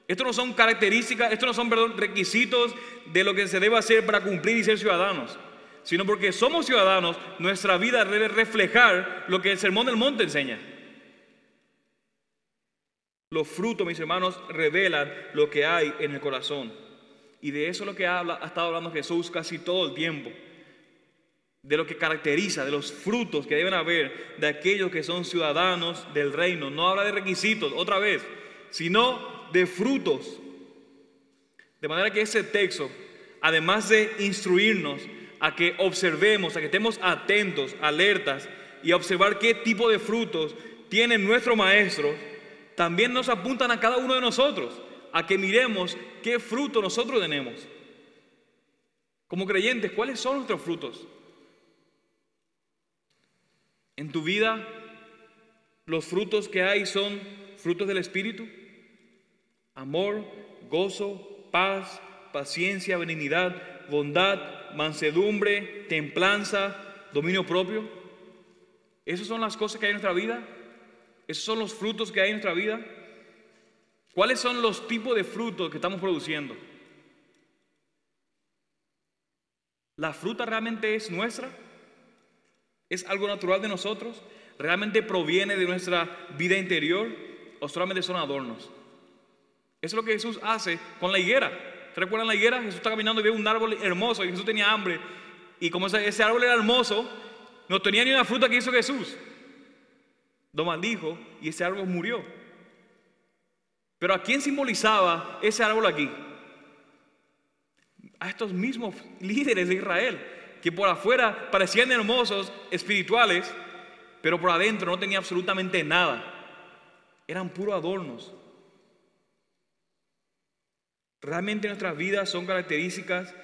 Esto no son características, esto no son requisitos de lo que se debe hacer para cumplir y ser ciudadanos, sino porque somos ciudadanos, nuestra vida debe reflejar lo que el Sermón del Monte enseña. Los frutos, mis hermanos, revelan lo que hay en el corazón. Y de eso es lo que ha estado hablando Jesús casi todo el tiempo. De lo que caracteriza, de los frutos que deben haber de aquellos que son ciudadanos del reino. No habla de requisitos, otra vez, sino de frutos. De manera que ese texto, además de instruirnos a que observemos, a que estemos atentos, alertas y a observar qué tipo de frutos tiene nuestro maestro, también nos apuntan a cada uno de nosotros, a que miremos qué fruto nosotros tenemos. Como creyentes, ¿cuáles son nuestros frutos? En tu vida, los frutos que hay son frutos del Espíritu. Amor, gozo, paz, paciencia, benignidad, bondad, mansedumbre, templanza, dominio propio. Esas son las cosas que hay en nuestra vida. Esos son los frutos que hay en nuestra vida. ¿Cuáles son los tipos de frutos que estamos produciendo? ¿La fruta realmente es nuestra? ¿Es algo natural de nosotros? ¿Realmente proviene de nuestra vida interior? ¿O solamente son adornos? Eso es lo que Jesús hace con la higuera. ¿Se recuerdan la higuera? Jesús está caminando y ve un árbol hermoso y Jesús tenía hambre. Y como ese, árbol era hermoso, no tenía ni una fruta que hizo Jesús. Lo maldijo y ese árbol murió. Pero ¿a quién simbolizaba ese árbol aquí? A estos mismos líderes de Israel, que por afuera parecían hermosos, espirituales, pero por adentro no tenían absolutamente nada. Eran puros adornos. ¿Realmente nuestras vidas son características?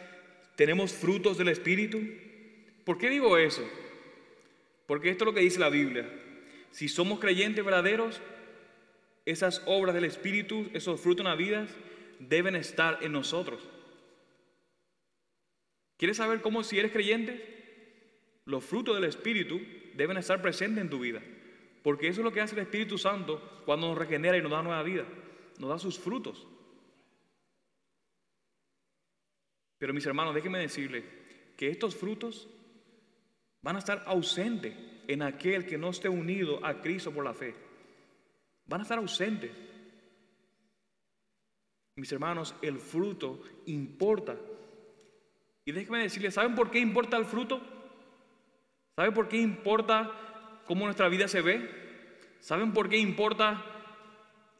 ¿Tenemos frutos del Espíritu? ¿Por qué digo eso? Porque esto es lo que dice la Biblia. Si somos creyentes verdaderos, esas obras del Espíritu, esos frutos en la vida, deben estar en nosotros. ¿Quieres saber cómo si eres creyente? Los frutos del Espíritu deben estar presentes en tu vida. Porque eso es lo que hace el Espíritu Santo cuando nos regenera y nos da nueva vida. Nos da sus frutos. Pero mis hermanos, déjenme decirles que estos frutos van a estar ausentes en aquel que no esté unido a Cristo por la fe. Van a estar ausentes. Mis hermanos, el fruto importa. Y déjenme decirles, ¿saben por qué importa el fruto? ¿Saben por qué importa cómo nuestra vida se ve? ¿Saben por qué importa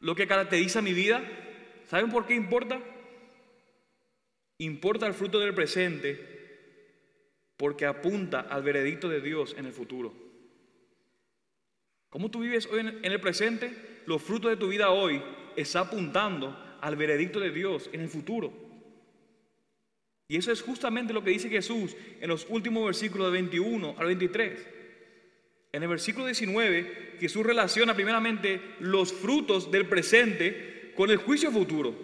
lo que caracteriza mi vida? ¿Saben por qué importa? Importa el fruto del presente porque apunta al veredicto de Dios en el futuro. ¿Cómo tú vives hoy en el presente? Los frutos de tu vida hoy está apuntando al veredicto de Dios en el futuro. Y eso es justamente lo que dice Jesús en los últimos versículos de 21 al 23. En el versículo 19, Jesús relaciona primeramente los frutos del presente con el juicio futuro.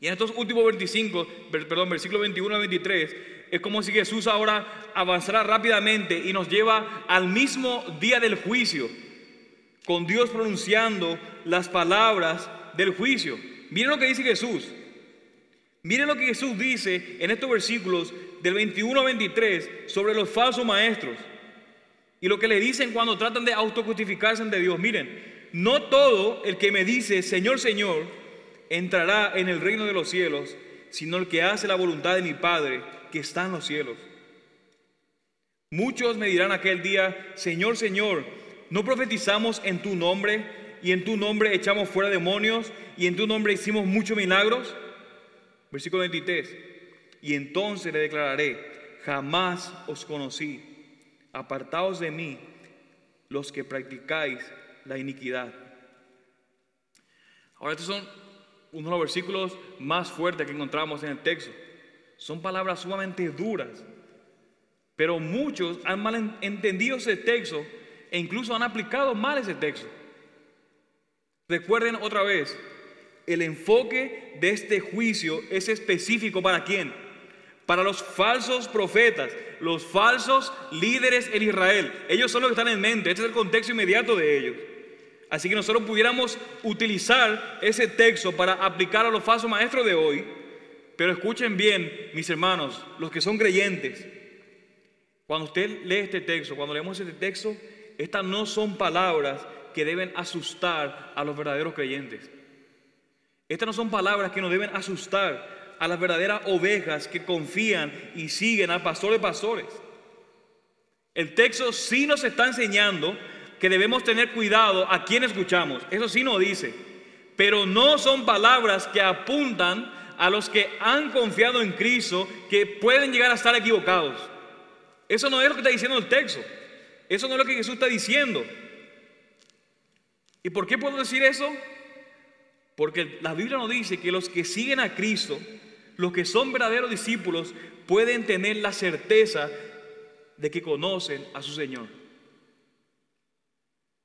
Y en estos últimos 25, perdón, versículo 21 al 23, es como si Jesús ahora avanzara rápidamente y nos lleva al mismo día del juicio con Dios pronunciando las palabras del juicio. Miren lo que dice Jesús. Miren lo que Jesús dice en estos versículos del 21 al 23 sobre los falsos maestros. Y lo que le dicen cuando tratan de autojustificarse ante Dios. Miren, no todo el que me dice, Señor, Señor, entrará en el reino de los cielos, sino el que hace la voluntad de mi Padre que está en los cielos. Muchos me dirán aquel día, Señor, Señor, ¿No profetizamos en tu nombre y en tu nombre echamos fuera demonios y en tu nombre hicimos muchos milagros? Versículo 23. Y entonces le declararé, jamás os conocí, apartaos de mí los que practicáis la iniquidad. Ahora estos son uno de los versículos más fuertes que encontramos en el texto. Son palabras sumamente duras. Pero muchos han mal entendido ese texto e incluso han aplicado mal ese texto. Recuerden otra vez, el enfoque de este juicio es específico para quién? Para los falsos profetas, los falsos líderes en Israel. Ellos son los que están en mente, este es el contexto inmediato de ellos. Así que nosotros pudiéramos utilizar ese texto para aplicar a los falsos maestros de hoy. Pero escuchen bien, mis hermanos, los que son creyentes. Cuando usted lee este texto, cuando leemos este texto, estas no son palabras que deben asustar a los verdaderos creyentes. Estas no son palabras que nos deben asustar a las verdaderas ovejas que confían y siguen al pastor de pastores. El texto sí nos está enseñando que debemos tener cuidado a quien escuchamos. Eso sí nos dice. Pero no son palabras que apuntan a los que han confiado en Cristo que pueden llegar a estar equivocados. Eso no es lo que está diciendo el texto. Eso no es lo que Jesús está diciendo. ¿Y por qué puedo decir eso? Porque la Biblia nos dice que los que siguen a Cristo, los que son verdaderos discípulos, pueden tener la certeza de que conocen a su Señor.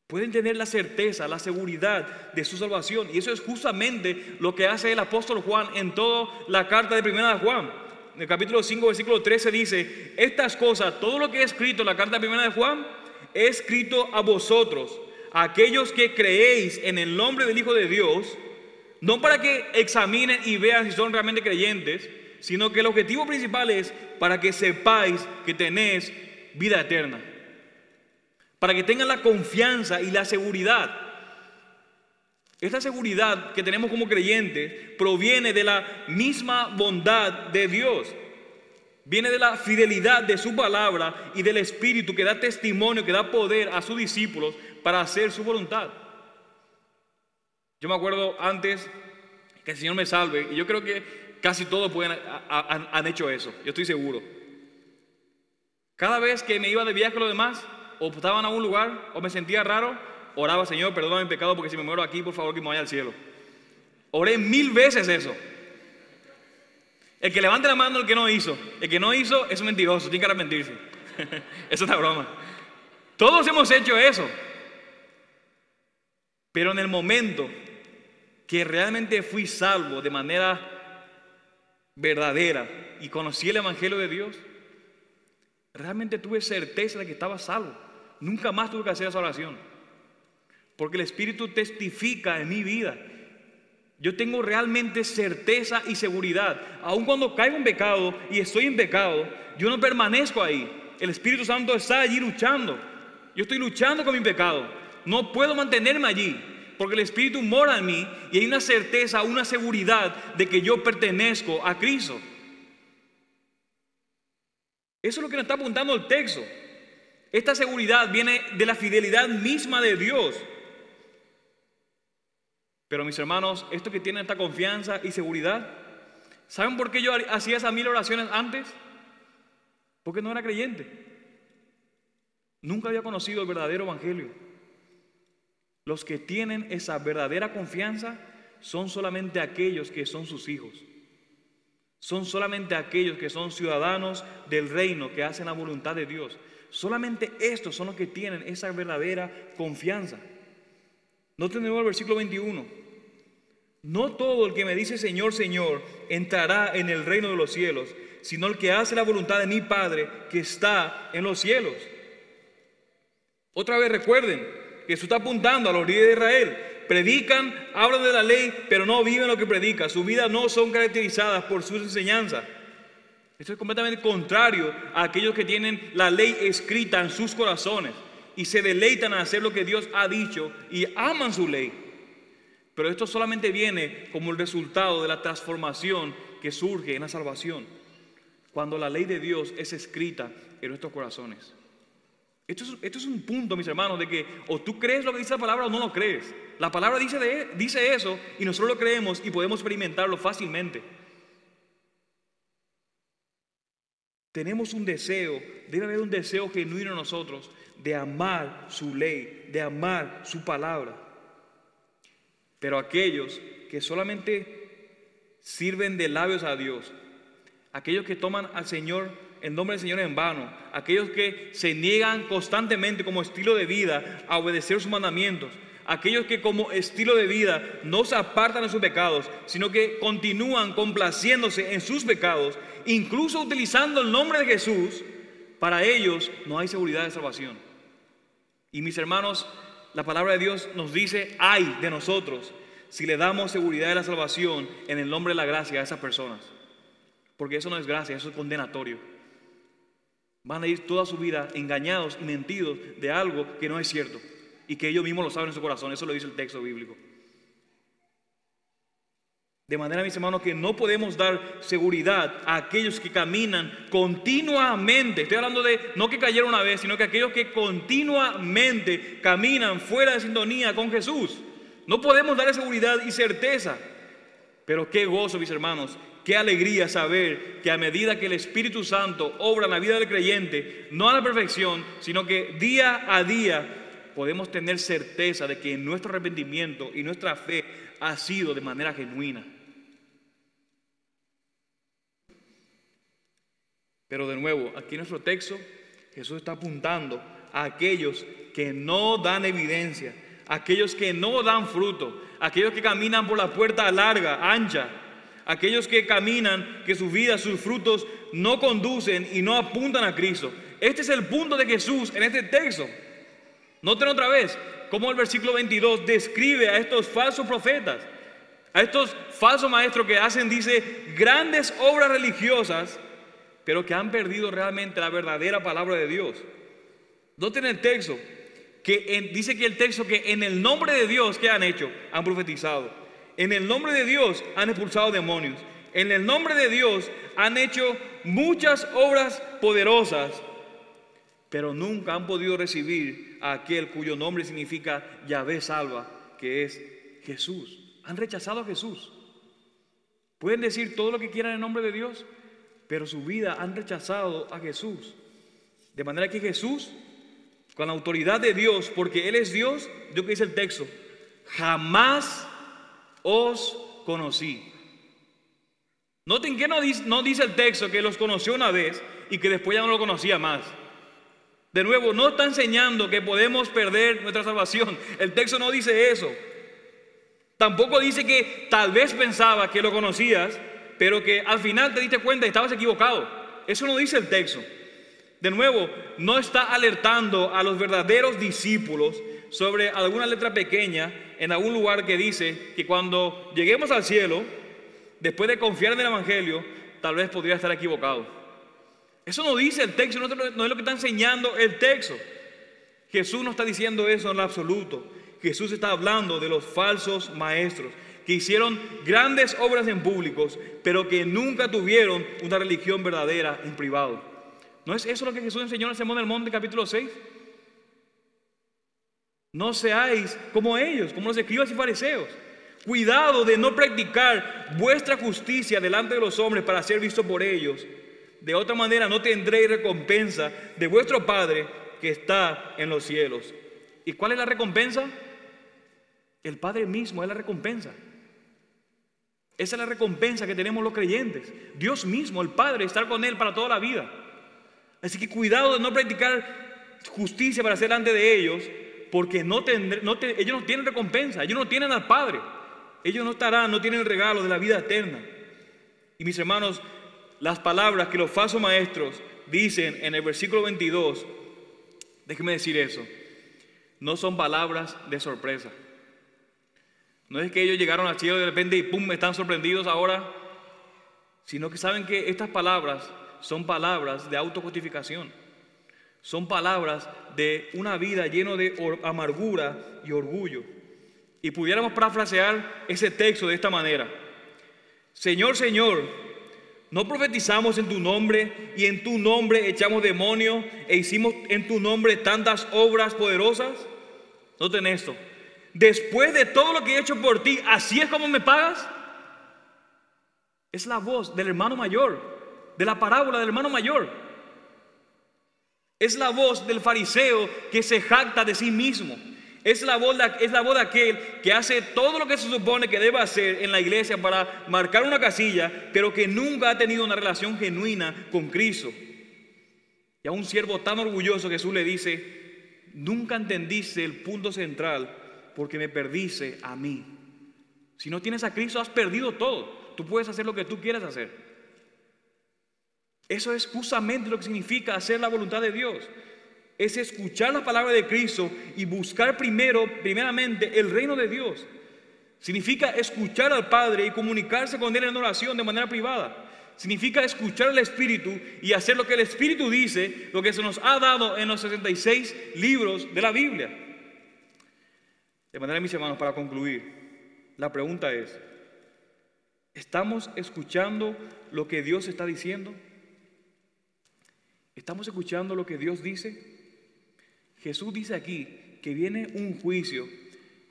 Pueden tener la certeza, la seguridad de su salvación. Y eso es justamente lo que hace el apóstol Juan en toda la carta de primera de Juan. En el capítulo 5, versículo 13 dice, estas cosas, todo lo que he escrito en la carta de primera de Juan, he escrito a vosotros, a aquellos que creéis en el nombre del Hijo de Dios, no para que examinen y vean si son realmente creyentes, sino que el objetivo principal es para que sepáis que tenéis vida eterna. Para que tengan la confianza y la seguridad. Esta seguridad que tenemos como creyentes proviene de la misma bondad de Dios. Viene de la fidelidad de su palabra y del Espíritu que da testimonio, que da poder a sus discípulos para hacer su voluntad. Yo me acuerdo antes que el Señor me salve, y yo creo que casi todos pueden, han, hecho eso, yo estoy seguro. Cada vez que me iba de viaje los demás, o estaban a un lugar, o me sentía raro, oraba, Señor, perdona mi pecado, porque si me muero aquí, por favor, que me vaya al cielo. Oré mil veces eso. El que levante la mano, el que no hizo. El que no hizo es un mentiroso, tiene que arrepentirse. *laughs* es una broma. Todos hemos hecho eso. Pero en el momento que realmente fui salvo de manera verdadera y conocí el Evangelio de Dios, realmente tuve certeza de que estaba salvo. Nunca más tuve que hacer esa oración. Porque el Espíritu testifica en mi vida. Yo tengo realmente certeza y seguridad. Aun cuando caigo en pecado y estoy en pecado, yo no permanezco ahí. El Espíritu Santo está allí luchando. Yo estoy luchando con mi pecado. No puedo mantenerme allí porque el Espíritu mora en mí y hay una certeza, una seguridad de que yo pertenezco a Cristo. Eso es lo que nos está apuntando el texto. Esta seguridad viene de la fidelidad misma de Dios. Pero mis hermanos, esto que tienen esta confianza y seguridad, ¿saben por qué yo hacía esas mil oraciones antes? Porque no era creyente. Nunca había conocido el verdadero evangelio. Los que tienen esa verdadera confianza son solamente aquellos que son sus hijos. Son solamente aquellos que son ciudadanos del reino, que hacen la voluntad de Dios. Solamente estos son los que tienen esa verdadera confianza. No tenemos el versículo 21. No todo el que me dice Señor, Señor, entrará en el reino de los cielos, sino el que hace la voluntad de mi Padre que está en los cielos. Otra vez recuerden, Jesús está apuntando a los líderes de Israel. Predican, hablan de la ley, pero no viven lo que predican. Sus vidas no son caracterizadas por sus enseñanzas. Esto es completamente contrario a aquellos que tienen la ley escrita en sus corazones y se deleitan a hacer lo que Dios ha dicho y aman su ley. Pero esto solamente viene como el resultado de la transformación que surge en la salvación, cuando la ley de Dios es escrita en nuestros corazones. Esto es, un punto, mis hermanos, de que o tú crees lo que dice la palabra o no lo crees. La palabra dice, dice eso y nosotros lo creemos y podemos experimentarlo fácilmente. Tenemos un deseo, debe haber un deseo genuino en nosotros de amar su ley, de amar su palabra. Pero aquellos que solamente sirven de labios a Dios, aquellos que toman al Señor, el nombre del Señor en vano, aquellos que se niegan constantemente como estilo de vida a obedecer sus mandamientos, aquellos que como estilo de vida no se apartan de sus pecados, sino que continúan complaciéndose en sus pecados, incluso utilizando el nombre de Jesús, para ellos no hay seguridad de salvación. Y mis hermanos, la palabra de Dios nos dice, ay de nosotros si le damos seguridad de la salvación en el nombre de la gracia a esas personas. Porque eso no es gracia, eso es condenatorio. Van a ir toda su vida engañados y mentidos de algo que no es cierto y que ellos mismos lo saben en su corazón. Eso lo dice el texto bíblico. De manera, mis hermanos, que no podemos dar seguridad a aquellos que caminan continuamente. Estoy hablando de no que cayeron una vez, sino que aquellos que continuamente caminan fuera de sintonía con Jesús. No podemos darle seguridad y certeza. Pero qué gozo, mis hermanos, qué alegría saber que a medida que el Espíritu Santo obra en la vida del creyente, no a la perfección, sino que día a día podemos tener certeza de que nuestro arrepentimiento y nuestra fe ha sido de manera genuina. Pero de nuevo, aquí en nuestro texto, Jesús está apuntando a aquellos que no dan evidencia, aquellos que no dan fruto, aquellos que caminan por la puerta larga, ancha, aquellos que caminan, que sus vidas, sus frutos no conducen y no apuntan a Cristo. Este es el punto de Jesús en este texto. Noten otra vez cómo el versículo 22 describe a estos falsos profetas, a estos falsos maestros que hacen, dice, grandes obras religiosas, pero que han perdido realmente la verdadera palabra de Dios. Noten el texto, que dice que el texto que en el nombre de Dios, ¿qué han hecho? Han profetizado. En el nombre de Dios han expulsado demonios. En el nombre de Dios han hecho muchas obras poderosas, pero nunca han podido recibir a aquel cuyo nombre significa Yahvé salva, que es Jesús. Han rechazado a Jesús. Pueden decir todo lo que quieran en nombre de Dios, pero su vida han rechazado a Jesús. De manera que Jesús con la autoridad de Dios, porque Él es Dios, yo que dice el texto, jamás os conocí. Noten que no dice, el texto que los conoció una vez y que después ya no lo conocía más. De nuevo, no está enseñando que podemos perder nuestra salvación. El texto no dice eso. Tampoco dice que tal vez pensaba que lo conocías, pero que al final te diste cuenta y estabas equivocado. Eso no dice el texto. De nuevo, no está alertando a los verdaderos discípulos sobre alguna letra pequeña en algún lugar que dice que cuando lleguemos al cielo, después de confiar en el Evangelio, tal vez podría estar equivocado. Eso no dice el texto, no es lo que está enseñando el texto. Jesús no está diciendo eso en lo absoluto. Jesús está hablando de los falsos maestros que hicieron grandes obras en públicos, pero que nunca tuvieron una religión verdadera en privado. ¿No es eso lo que Jesús enseñó en el Sermón del Monte capítulo 6? No seáis como ellos, como los escribas y fariseos. Cuidado de no practicar vuestra justicia delante de los hombres para ser visto por ellos. De otra manera no tendréis recompensa de vuestro Padre que está en los cielos. ¿Y cuál es la recompensa? El Padre mismo es la recompensa. Esa es la recompensa que tenemos los creyentes. Dios mismo, el Padre, estar con Él para toda la vida. Así que cuidado de no practicar justicia para ser delante de ellos, porque no ellos no tienen recompensa, ellos no tienen al Padre, ellos no estarán, no tienen el regalo de la vida eterna. Y mis hermanos, las palabras que los falsos maestros dicen en el versículo 22, déjenme decir eso, no son palabras de sorpresa. No es que ellos llegaron al cielo de repente y pum, están sorprendidos ahora, sino que saben que estas palabras son palabras de autojustificación. Son palabras de una vida llena de amargura y orgullo. Y pudiéramos parafrasear ese texto de esta manera. Señor, Señor, ¿no profetizamos en tu nombre y en tu nombre echamos demonios e hicimos en tu nombre tantas obras poderosas? Noten esto. Después de todo lo que he hecho por ti, ¿así es como me pagas? Es la voz del hermano mayor de la parábola del hermano mayor. Es la voz del fariseo que se jacta de sí mismo. Es la, voz es la voz de aquel que hace todo lo que se supone que debe hacer en la iglesia para marcar una casilla, pero que nunca ha tenido una relación genuina con Cristo. Y a un siervo tan orgulloso Jesús le dice, nunca entendiste el punto central porque me perdiste a mí. Si no tienes a Cristo has perdido todo. Tú puedes hacer lo que tú quieras hacer. Eso es justamente lo que significa hacer la voluntad de Dios. Es escuchar la palabra de Cristo y buscar primero, primeramente, el reino de Dios. Significa escuchar al Padre y comunicarse con Él en oración de manera privada. Significa escuchar al Espíritu y hacer lo que el Espíritu dice, lo que se nos ha dado en los 66 libros de la Biblia. De manera, mis hermanos, para concluir, la pregunta es, ¿estamos escuchando lo que Dios está diciendo? ¿Estamos escuchando lo que Dios dice? Jesús dice aquí que viene un juicio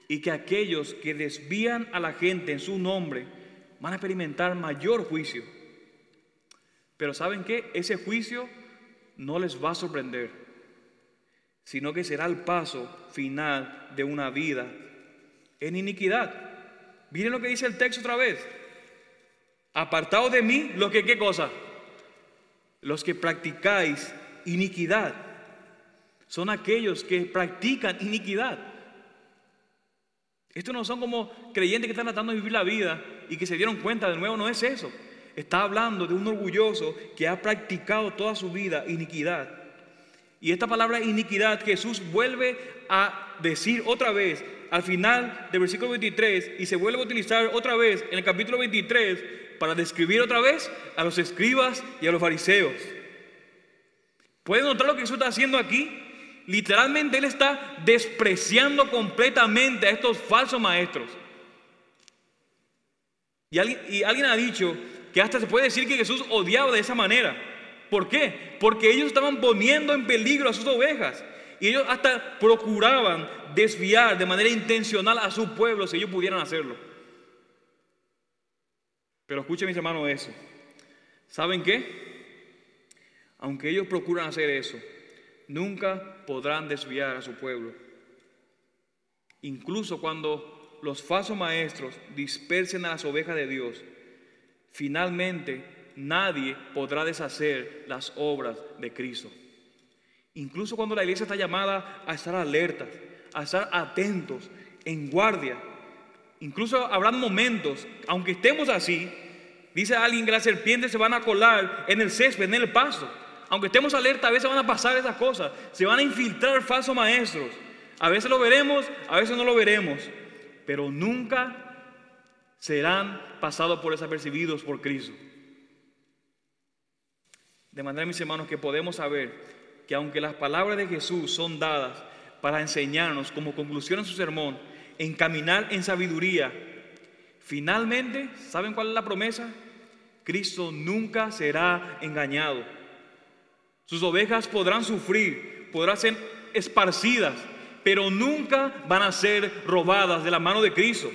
y que aquellos que desvían a la gente en su nombre van a experimentar mayor juicio. Pero ¿saben qué? Ese juicio no les va a sorprender, sino que será el paso final de una vida en iniquidad. Miren lo que dice el texto otra vez. Apartados de mí, los que qué cosa? Los que practicáis iniquidad son aquellos que practican iniquidad. Estos no son como creyentes que están tratando de vivir la vida y que se dieron cuenta de nuevo, no es eso. Está hablando de un orgulloso que ha practicado toda su vida iniquidad. Y esta palabra iniquidad Jesús vuelve a decir otra vez al final del versículo 23 y se vuelve a utilizar otra vez en el capítulo 23 para describir otra vez a los escribas y a los fariseos. ¿Pueden notar lo que Jesús está haciendo aquí? literalmente él está despreciando completamente a estos falsos maestros. Y alguien, y alguien ha dicho que hasta se puede decir que Jesús odiaba de esa manera. ¿Por qué? Porque ellos estaban poniendo en peligro a sus ovejas. Y ellos hasta procuraban desviar de manera intencional a su pueblo si ellos pudieran hacerlo. Pero escuchen mis hermanos eso. ¿Saben qué? Aunque ellos procuran hacer eso, nunca podrán desviar a su pueblo. Incluso cuando los falsos maestros dispersen a las ovejas de Dios, finalmente nadie podrá deshacer las obras de Cristo. Incluso cuando la iglesia está llamada a estar alertas, a estar atentos, en guardia. Incluso habrán momentos, aunque estemos así, dice alguien que las serpientes se van a colar en el césped, en el pasto aunque estemos alerta, a veces van a pasar esas cosas. Se van a infiltrar falsos maestros. A veces lo veremos, a veces no lo veremos. Pero nunca serán pasados por desapercibidos por Cristo. De manera, mis hermanos, que podemos saber que aunque las palabras de Jesús son dadas para enseñarnos como conclusión en su sermón, encaminar en sabiduría, finalmente, ¿saben cuál es la promesa? Cristo nunca será engañado. Sus ovejas podrán sufrir, podrán ser esparcidas, pero nunca van a ser robadas de la mano de Cristo.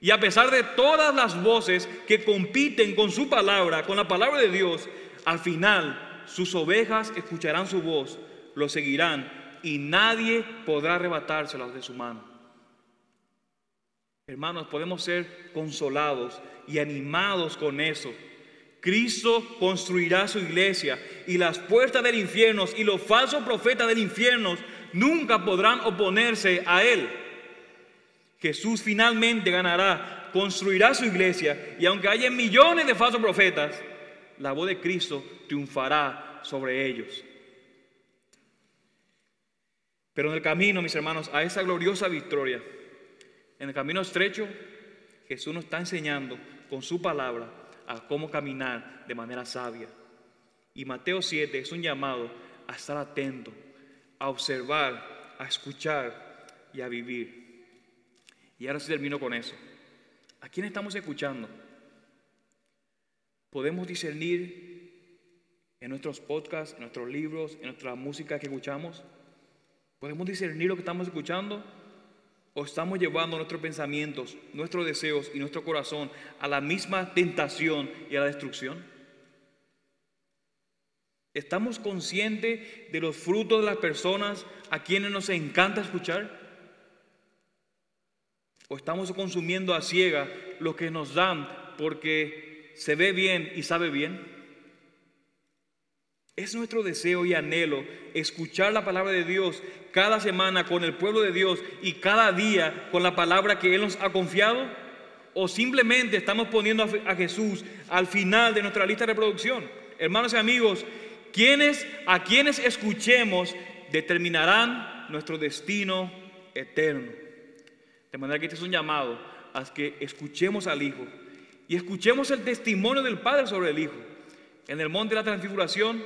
Y a pesar de todas las voces que compiten con su palabra, con la palabra de Dios, al final sus ovejas escucharán su voz, lo seguirán y nadie podrá arrebatárselas de su mano. Hermanos, podemos ser consolados y animados con eso Cristo construirá su iglesia y las puertas del infierno y los falsos profetas del infierno nunca podrán oponerse a él. Jesús finalmente ganará, construirá su iglesia y aunque haya millones de falsos profetas, la voz de Cristo triunfará sobre ellos. Pero en el camino, mis hermanos, a esa gloriosa victoria, en el camino estrecho, Jesús nos está enseñando con su palabra a cómo caminar de manera sabia. Y Mateo 7 es un llamado a estar atento, a observar, a escuchar y a vivir. Y ahora sí termino con eso. ¿A quién estamos escuchando? Podemos discernir en nuestros podcasts, en nuestros libros, en nuestra música que escuchamos. Podemos discernir lo que estamos escuchando ¿O estamos llevando nuestros pensamientos, nuestros deseos y nuestro corazón a la misma tentación y a la destrucción? ¿Estamos conscientes de los frutos de las personas a quienes nos encanta escuchar? ¿O estamos consumiendo a ciega lo que nos dan porque se ve bien y sabe bien? Es nuestro deseo y anhelo escuchar la palabra de Dios cada semana con el pueblo de Dios y cada día con la palabra que Él nos ha confiado. ¿O simplemente estamos poniendo a Jesús al final de nuestra lista de reproducción? Hermanos y amigos, quienes, a quienes escuchemos determinarán nuestro destino eterno. De manera que este es un llamado a que escuchemos al Hijo y escuchemos el testimonio del Padre sobre el Hijo. En el monte de la transfiguración,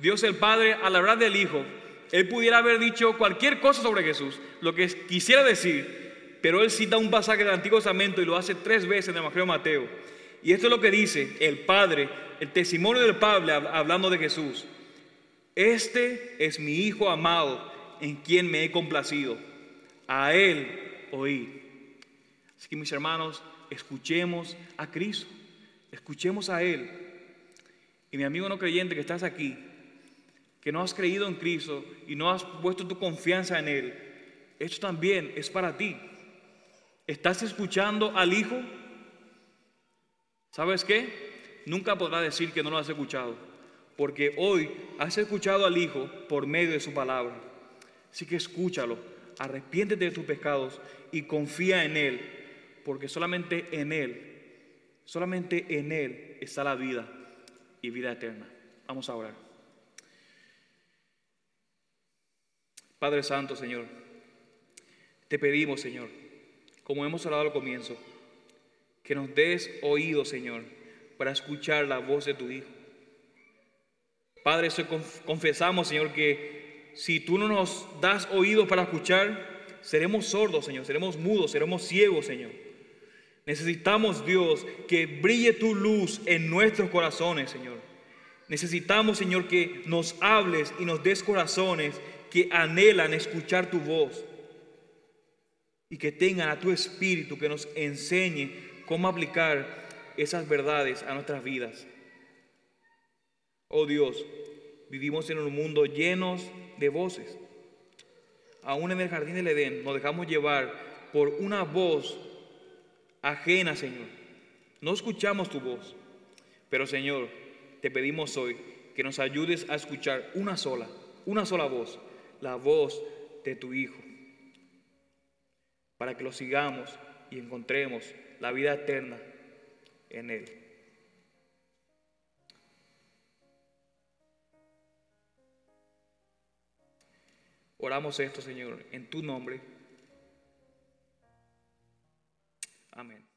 Dios el Padre, al hablar del Hijo, Él pudiera haber dicho cualquier cosa sobre Jesús, lo que quisiera decir, pero Él cita un pasaje del Antiguo Testamento y lo hace tres veces en el Evangelio de Mateo. Y esto es lo que dice el Padre, el testimonio del Padre hablando de Jesús. Este es mi Hijo amado en quien me he complacido. A Él oí. Así que mis hermanos, escuchemos a Cristo, escuchemos a Él. Y mi amigo no creyente que estás aquí, que no has creído en Cristo y no has puesto tu confianza en Él, esto también es para ti. ¿Estás escuchando al Hijo? ¿Sabes qué? Nunca podrás decir que no lo has escuchado, porque hoy has escuchado al Hijo por medio de su palabra. Así que escúchalo, arrepiéntete de tus pecados y confía en Él, porque solamente en Él, solamente en Él está la vida y vida eterna. Vamos a orar. Padre Santo, Señor, te pedimos, Señor, como hemos hablado al comienzo, que nos des oído, Señor, para escuchar la voz de tu Hijo. Padre, confesamos, Señor, que si tú no nos das oído para escuchar, seremos sordos, Señor, seremos mudos, seremos ciegos, Señor. Necesitamos, Dios, que brille tu luz en nuestros corazones, Señor. Necesitamos, Señor, que nos hables y nos des corazones que anhelan escuchar tu voz y que tengan a tu espíritu que nos enseñe cómo aplicar esas verdades a nuestras vidas. Oh Dios, vivimos en un mundo lleno de voces. Aún en el jardín del Edén nos dejamos llevar por una voz ajena, Señor. No escuchamos tu voz, pero Señor, te pedimos hoy que nos ayudes a escuchar una sola, una sola voz, la voz de tu Hijo, para que lo sigamos y encontremos la vida eterna en Él. Oramos esto, Señor, en tu nombre. Amén.